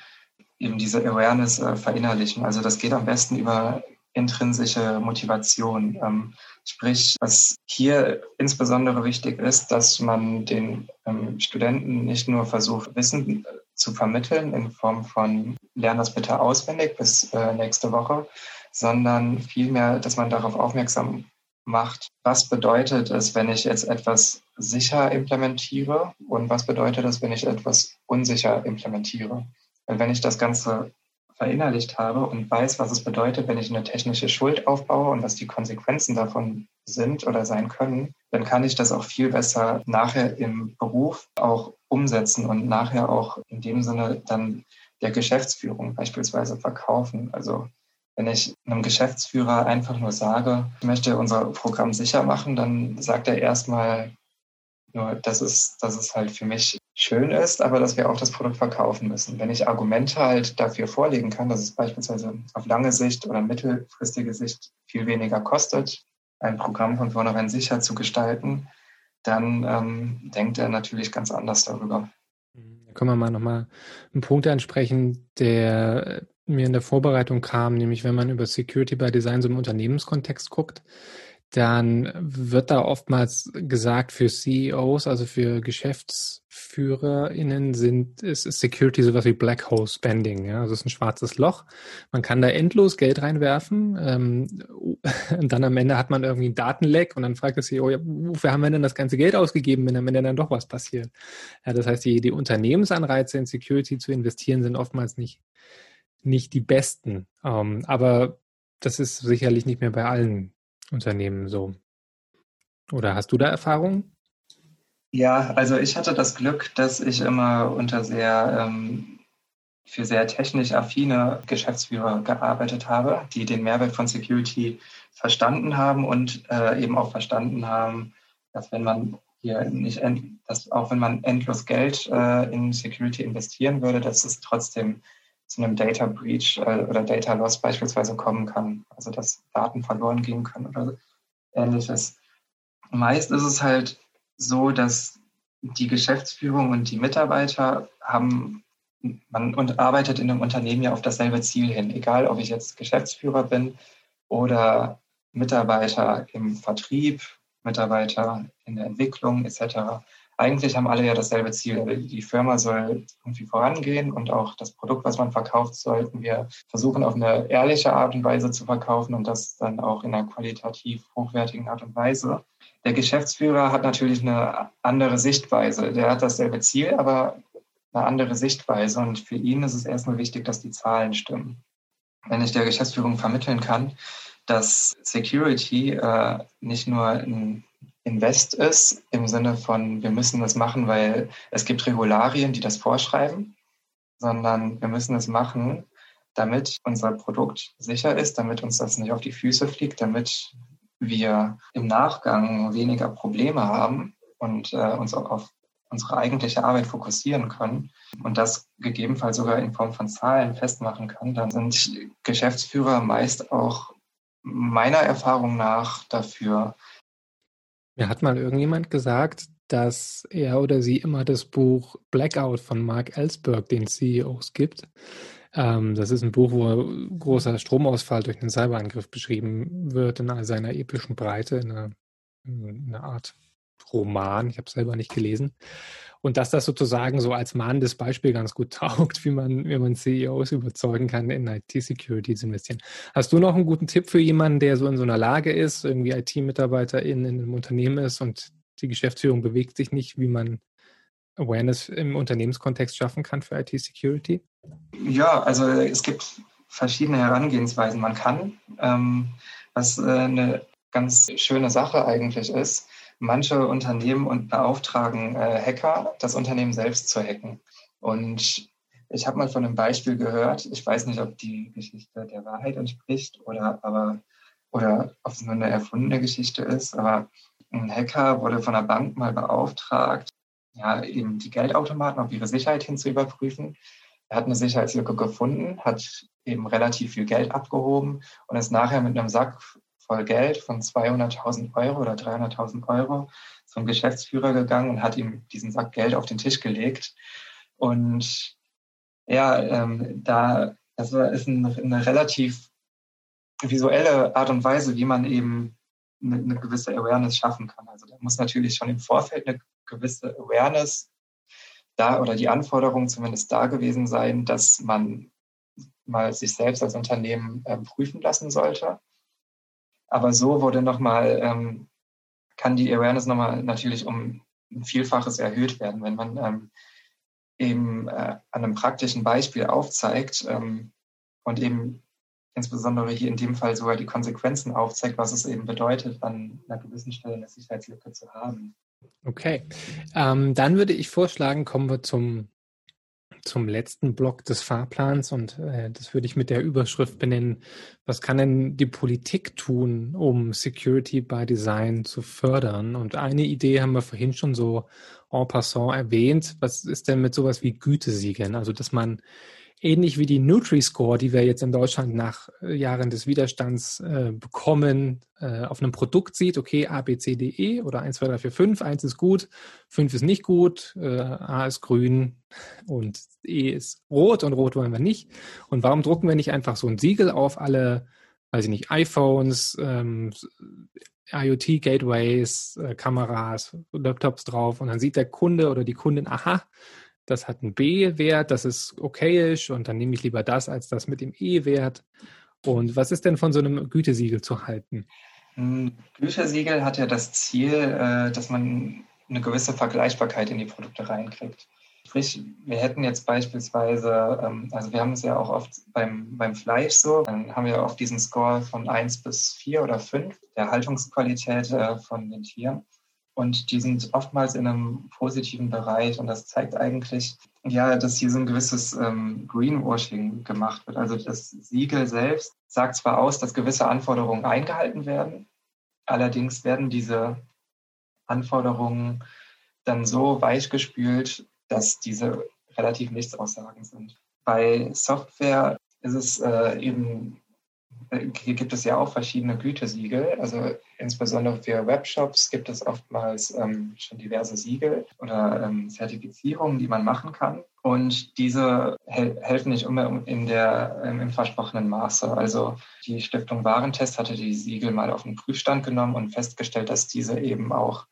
eben diese Awareness äh, verinnerlichen. Also das geht am besten über intrinsische Motivation. Ähm, sprich, was hier insbesondere wichtig ist, dass man den ähm, Studenten nicht nur versucht, Wissen zu vermitteln in Form von Lern das bitte auswendig bis äh, nächste Woche, sondern vielmehr, dass man darauf aufmerksam macht, was bedeutet es, wenn ich jetzt etwas sicher implementiere und was bedeutet es, wenn ich etwas unsicher implementiere. Weil wenn ich das Ganze verinnerlicht habe und weiß, was es bedeutet, wenn ich eine technische Schuld aufbaue und was die Konsequenzen davon sind oder sein können, dann kann ich das auch viel besser nachher im Beruf auch umsetzen und nachher auch in dem Sinne dann der Geschäftsführung beispielsweise verkaufen. Also wenn ich einem Geschäftsführer einfach nur sage, ich möchte unser Programm sicher machen, dann sagt er erstmal, nur das ist, das ist halt für mich schön ist, aber dass wir auch das Produkt verkaufen müssen. Wenn ich Argumente halt dafür vorlegen kann, dass es beispielsweise auf lange Sicht oder mittelfristige Sicht viel weniger kostet, ein Programm von vornherein sicher zu gestalten, dann ähm, denkt er natürlich ganz anders darüber.
Da können wir mal nochmal einen Punkt ansprechen, der mir in der Vorbereitung kam, nämlich wenn man über Security by Design so im Unternehmenskontext guckt, dann wird da oftmals gesagt, für CEOs, also für GeschäftsführerInnen sind, ist, Security sowas wie Black Hole Spending. Ja? Also es ist ein schwarzes Loch. Man kann da endlos Geld reinwerfen. Ähm, <laughs> und dann am Ende hat man irgendwie einen Datenleck und dann fragt der CEO, ja, wofür haben wir denn das ganze Geld ausgegeben, wenn am Ende dann doch was passiert? Ja, das heißt, die, die Unternehmensanreize in Security zu investieren sind oftmals nicht, nicht die besten. Ähm, aber das ist sicherlich nicht mehr bei allen Unternehmen so. Oder hast du da Erfahrungen?
Ja, also ich hatte das Glück, dass ich immer unter sehr ähm, für sehr technisch affine Geschäftsführer gearbeitet habe, die den Mehrwert von Security verstanden haben und äh, eben auch verstanden haben, dass wenn man hier nicht, dass auch wenn man endlos Geld äh, in Security investieren würde, dass es trotzdem zu einem Data Breach äh, oder Data Loss beispielsweise kommen kann. Also dass Daten verloren gehen können oder ähnliches. Meist ist es halt so, dass die Geschäftsführung und die Mitarbeiter haben, man und arbeitet in einem Unternehmen ja auf dasselbe Ziel hin, egal ob ich jetzt Geschäftsführer bin oder Mitarbeiter im Vertrieb, Mitarbeiter in der Entwicklung etc eigentlich haben alle ja dasselbe Ziel. Die Firma soll irgendwie vorangehen und auch das Produkt, was man verkauft, sollten wir versuchen, auf eine ehrliche Art und Weise zu verkaufen und das dann auch in einer qualitativ hochwertigen Art und Weise. Der Geschäftsführer hat natürlich eine andere Sichtweise. Der hat dasselbe Ziel, aber eine andere Sichtweise. Und für ihn ist es erstmal wichtig, dass die Zahlen stimmen. Wenn ich der Geschäftsführung vermitteln kann, dass Security äh, nicht nur ein Invest ist, im Sinne von, wir müssen das machen, weil es gibt Regularien, die das vorschreiben, sondern wir müssen es machen, damit unser Produkt sicher ist, damit uns das nicht auf die Füße fliegt, damit wir im Nachgang weniger Probleme haben und äh, uns auch auf unsere eigentliche Arbeit fokussieren können und das gegebenenfalls sogar in Form von Zahlen festmachen kann, dann sind Geschäftsführer meist auch meiner Erfahrung nach dafür.
Mir hat mal irgendjemand gesagt, dass er oder sie immer das Buch Blackout von Mark Ellsberg den CEOs gibt. Ähm, das ist ein Buch, wo großer Stromausfall durch einen Cyberangriff beschrieben wird in all seiner epischen Breite, eine, eine Art Roman. Ich habe selber nicht gelesen. Und dass das sozusagen so als mahnendes Beispiel ganz gut <laughs> taugt, wie man, wie man CEOs überzeugen kann, in IT-Security zu investieren. Hast du noch einen guten Tipp für jemanden, der so in so einer Lage ist, irgendwie IT-Mitarbeiter in, in einem Unternehmen ist und die Geschäftsführung bewegt sich nicht, wie man Awareness im Unternehmenskontext schaffen kann für IT-Security?
Ja, also es gibt verschiedene Herangehensweisen. Man kann, ähm, was äh, eine ganz schöne Sache eigentlich ist, manche Unternehmen und beauftragen äh, Hacker, das Unternehmen selbst zu hacken. Und ich habe mal von einem Beispiel gehört, ich weiß nicht, ob die Geschichte der Wahrheit entspricht oder aber oder ob es nur eine erfundene Geschichte ist, aber ein Hacker wurde von der Bank mal beauftragt, ja, eben die Geldautomaten auf ihre Sicherheit hin zu überprüfen. Er hat eine Sicherheitslücke gefunden, hat eben relativ viel Geld abgehoben und ist nachher mit einem Sack voll Geld von 200.000 Euro oder 300.000 Euro zum Geschäftsführer gegangen und hat ihm diesen Sack Geld auf den Tisch gelegt. Und ja, ähm, da, das ist eine, eine relativ visuelle Art und Weise, wie man eben eine, eine gewisse Awareness schaffen kann. Also da muss natürlich schon im Vorfeld eine gewisse Awareness da oder die Anforderung zumindest da gewesen sein, dass man mal sich selbst als Unternehmen ähm, prüfen lassen sollte. Aber so wurde nochmal, ähm, kann die Awareness nochmal natürlich um ein Vielfaches erhöht werden, wenn man ähm, eben äh, an einem praktischen Beispiel aufzeigt ähm, und eben insbesondere hier in dem Fall sogar die Konsequenzen aufzeigt, was es eben bedeutet, an einer gewissen Stelle eine Sicherheitslücke zu haben.
Okay, ähm, dann würde ich vorschlagen, kommen wir zum, zum letzten Block des Fahrplans und äh, das würde ich mit der Überschrift benennen, was kann denn die Politik tun, um Security by Design zu fördern? Und eine Idee haben wir vorhin schon so en passant erwähnt, was ist denn mit sowas wie Gütesiegeln? Also, dass man ähnlich wie die Nutri-Score, die wir jetzt in Deutschland nach äh, Jahren des Widerstands äh, bekommen, äh, auf einem Produkt sieht, okay, A, B, C, D, E oder 1, 2, 3, 4, 5, 1 ist gut, 5 ist nicht gut, äh, A ist grün und E ist rot und rot wollen wir nicht. Und warum drucken wir nicht einfach so ein Siegel auf alle, weiß ich nicht, iPhones, ähm, IoT-Gateways, äh, Kameras, Laptops drauf und dann sieht der Kunde oder die Kundin, aha, das hat einen B-Wert, das ist okayisch und dann nehme ich lieber das als das mit dem E-Wert. Und was ist denn von so einem Gütesiegel zu halten?
Ein Gütesiegel hat ja das Ziel, äh, dass man eine gewisse Vergleichbarkeit in die Produkte reinkriegt. Sprich, wir hätten jetzt beispielsweise, ähm, also wir haben es ja auch oft beim, beim Fleisch so, dann haben wir oft diesen Score von 1 bis 4 oder 5 der Haltungsqualität äh, von den Tieren. Und die sind oftmals in einem positiven Bereich. Und das zeigt eigentlich, ja, dass hier so ein gewisses ähm, Greenwashing gemacht wird. Also das Siegel selbst sagt zwar aus, dass gewisse Anforderungen eingehalten werden. Allerdings werden diese Anforderungen dann so weichgespült, dass diese relativ nichtsaussagen sind. Bei Software ist es äh, eben hier gibt es ja auch verschiedene Gütesiegel. Also insbesondere für Webshops gibt es oftmals ähm, schon diverse Siegel oder ähm, Zertifizierungen, die man machen kann. Und diese hel helfen nicht immer in der, ähm, im versprochenen Maße. Also die Stiftung Warentest hatte die Siegel mal auf den Prüfstand genommen und festgestellt, dass diese eben auch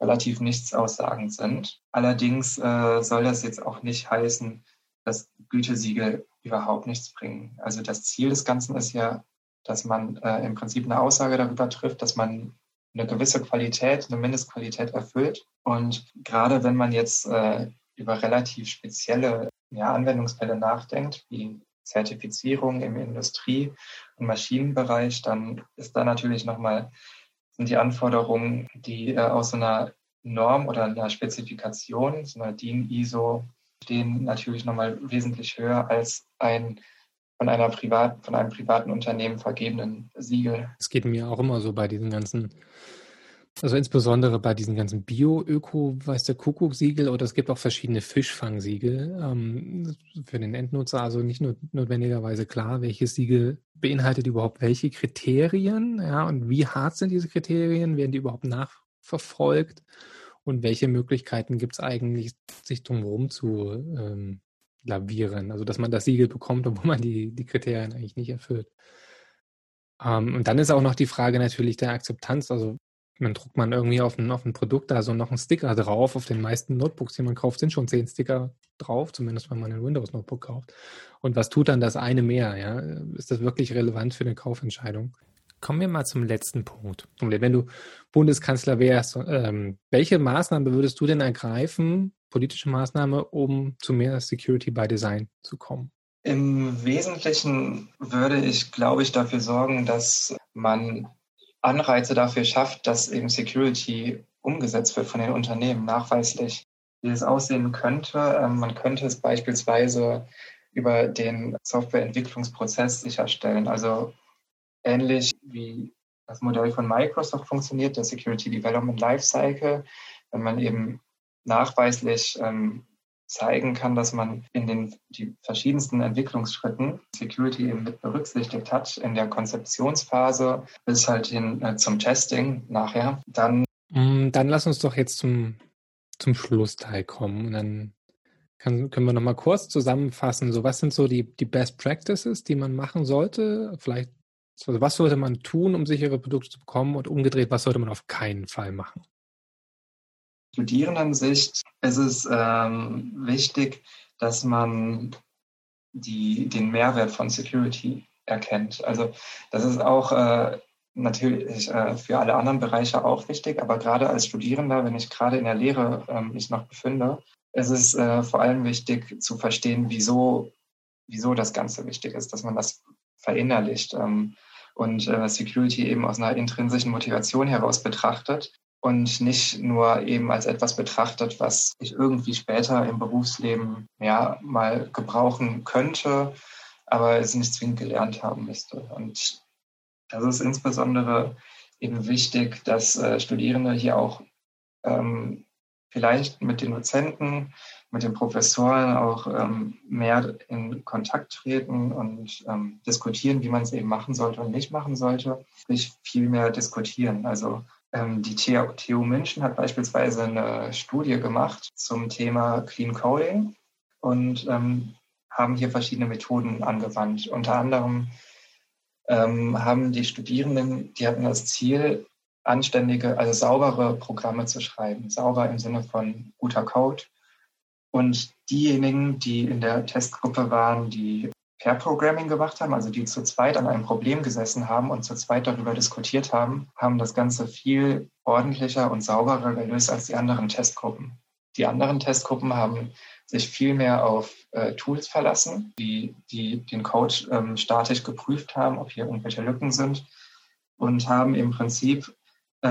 relativ nichtssagend sind. Allerdings äh, soll das jetzt auch nicht heißen, dass Gütesiegel überhaupt nichts bringen. Also das Ziel des Ganzen ist ja, dass man äh, im Prinzip eine Aussage darüber trifft, dass man eine gewisse Qualität, eine Mindestqualität erfüllt. Und gerade wenn man jetzt äh, über relativ spezielle ja, Anwendungsfälle nachdenkt, wie Zertifizierung im Industrie- und Maschinenbereich, dann ist da natürlich nochmal, sind die Anforderungen, die äh, aus einer Norm oder einer Spezifikation, so einer DIN ISO, stehen natürlich nochmal wesentlich höher als ein von einer privat, von einem privaten Unternehmen vergebenen Siegel.
Es geht mir auch immer so bei diesen ganzen, also insbesondere bei diesen ganzen Bio-Öko, weiß der Kuckuck-Siegel oder es gibt auch verschiedene Fischfangsiegel ähm, für den Endnutzer. Also nicht nur notwendigerweise klar, welches Siegel beinhaltet überhaupt welche Kriterien, ja, und wie hart sind diese Kriterien, werden die überhaupt nachverfolgt und welche Möglichkeiten gibt es eigentlich, sich drumherum zu ähm, lavieren. Also dass man das Siegel bekommt, <laughs> obwohl man die, die Kriterien eigentlich nicht erfüllt. Ähm, und dann ist auch noch die Frage natürlich der Akzeptanz. Also dann druckt man irgendwie auf ein, auf ein Produkt da so noch einen Sticker drauf. Auf den meisten Notebooks, die man kauft, sind schon zehn Sticker drauf, zumindest wenn man ein Windows-Notebook kauft. Und was tut dann das eine mehr? Ja? Ist das wirklich relevant für eine Kaufentscheidung? Kommen wir mal zum letzten Punkt. Wenn du Bundeskanzler wärst, ähm, welche Maßnahme würdest du denn ergreifen, politische Maßnahme, um zu mehr Security by Design zu kommen?
Im Wesentlichen würde ich, glaube ich, dafür sorgen, dass man Anreize dafür schafft, dass eben Security umgesetzt wird von den Unternehmen, nachweislich. Wie es aussehen könnte, ähm, man könnte es beispielsweise über den Softwareentwicklungsprozess sicherstellen. Also ähnlich wie das Modell von Microsoft funktioniert, der Security Development Lifecycle, wenn man eben nachweislich ähm, zeigen kann, dass man in den die verschiedensten Entwicklungsschritten Security eben mit berücksichtigt hat, in der Konzeptionsphase bis halt hin äh, zum Testing nachher, dann.
Mm, dann lass uns doch jetzt zum, zum Schlussteil kommen und dann kann, können wir nochmal kurz zusammenfassen. So, was sind so die, die Best Practices, die man machen sollte? Vielleicht, also was sollte man tun, um sichere Produkte zu bekommen und umgedreht, was sollte man auf keinen Fall machen?
Studierendensicht ist es ähm, wichtig, dass man die, den Mehrwert von Security erkennt. Also das ist auch äh, natürlich äh, für alle anderen Bereiche auch wichtig, aber gerade als Studierender, wenn ich gerade in der Lehre äh, mich noch befinde, ist es äh, vor allem wichtig zu verstehen, wieso, wieso das Ganze wichtig ist, dass man das verinnerlicht ähm, und äh, Security eben aus einer intrinsischen Motivation heraus betrachtet und nicht nur eben als etwas betrachtet, was ich irgendwie später im Berufsleben ja mal gebrauchen könnte, aber es nicht zwingend gelernt haben müsste. Und das ist insbesondere eben wichtig, dass äh, Studierende hier auch ähm, vielleicht mit den Dozenten, mit den Professoren auch ähm, mehr in Kontakt treten und ähm, diskutieren, wie man es eben machen sollte und nicht machen sollte, sprich viel mehr diskutieren. Also ähm, die TU München hat beispielsweise eine Studie gemacht zum Thema Clean Coding und ähm, haben hier verschiedene Methoden angewandt. Unter anderem ähm, haben die Studierenden, die hatten das Ziel, anständige, also saubere Programme zu schreiben. Sauber im Sinne von guter Code. Und diejenigen, die in der Testgruppe waren, die Pair Programming gemacht haben, also die zu zweit an einem Problem gesessen haben und zu zweit darüber diskutiert haben, haben das Ganze viel ordentlicher und sauberer gelöst als die anderen Testgruppen. Die anderen Testgruppen haben sich viel mehr auf äh, Tools verlassen, die, die den Code ähm, statisch geprüft haben, ob hier irgendwelche Lücken sind und haben im Prinzip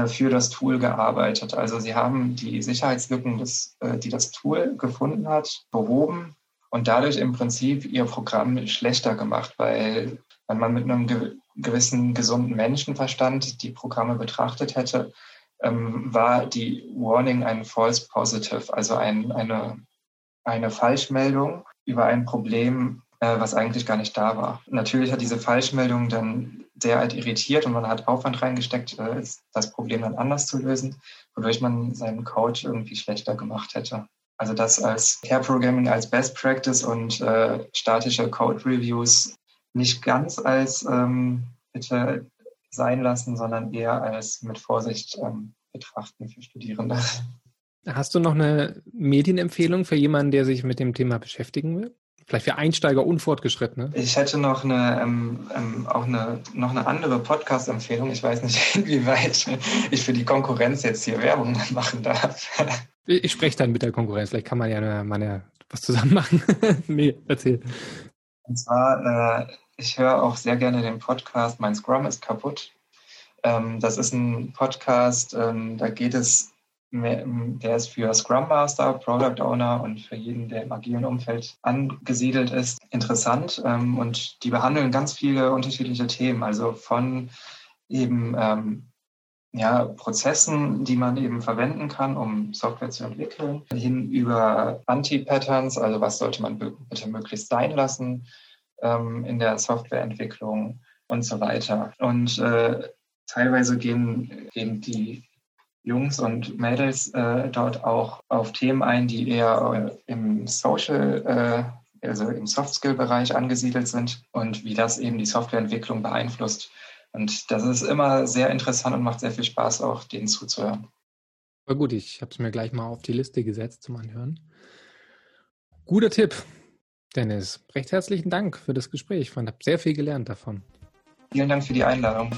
für das Tool gearbeitet. Also sie haben die Sicherheitslücken, des, äh, die das Tool gefunden hat, behoben und dadurch im Prinzip ihr Programm schlechter gemacht, weil wenn man mit einem gewissen gesunden Menschenverstand die Programme betrachtet hätte, ähm, war die Warning ein False Positive, also ein, eine, eine Falschmeldung über ein Problem, äh, was eigentlich gar nicht da war. Natürlich hat diese Falschmeldung dann derart irritiert und man hat Aufwand reingesteckt, äh, das Problem dann anders zu lösen, wodurch man seinen Code irgendwie schlechter gemacht hätte. Also das als Pair Programming als Best Practice und äh, statische Code Reviews nicht ganz als ähm, bitte sein lassen, sondern eher als mit Vorsicht ähm, betrachten für Studierende.
Hast du noch eine Medienempfehlung für jemanden, der sich mit dem Thema beschäftigen will? Vielleicht für Einsteiger und Fortgeschrittene?
Ich hätte noch eine, ähm, ähm, auch eine, noch eine andere Podcast-Empfehlung. Ich weiß nicht, <laughs> inwieweit ich für die Konkurrenz jetzt hier Werbung machen darf.
Ich spreche dann mit der Konkurrenz. Vielleicht kann man ja mal eine, was zusammen machen. <laughs> nee, erzähl.
Und zwar, äh, ich höre auch sehr gerne den Podcast Mein Scrum ist kaputt. Ähm, das ist ein Podcast, ähm, da geht es der ist für Scrum Master, Product Owner und für jeden, der im agilen Umfeld angesiedelt ist, interessant. Ähm, und die behandeln ganz viele unterschiedliche Themen, also von eben ähm, ja, Prozessen, die man eben verwenden kann, um Software zu entwickeln, hin über Anti-Patterns, also was sollte man bitte möglichst sein lassen ähm, in der Softwareentwicklung und so weiter. Und äh, teilweise gehen, gehen die Jungs und Mädels äh, dort auch auf Themen ein, die eher äh, im Social, äh, also im Soft-Skill-Bereich angesiedelt sind und wie das eben die Softwareentwicklung beeinflusst. Und das ist immer sehr interessant und macht sehr viel Spaß, auch denen zuzuhören.
Aber gut, ich habe es mir gleich mal auf die Liste gesetzt zum Anhören. Guter Tipp, Dennis. Recht herzlichen Dank für das Gespräch. Ich habe sehr viel gelernt davon.
Vielen Dank für die Einladung.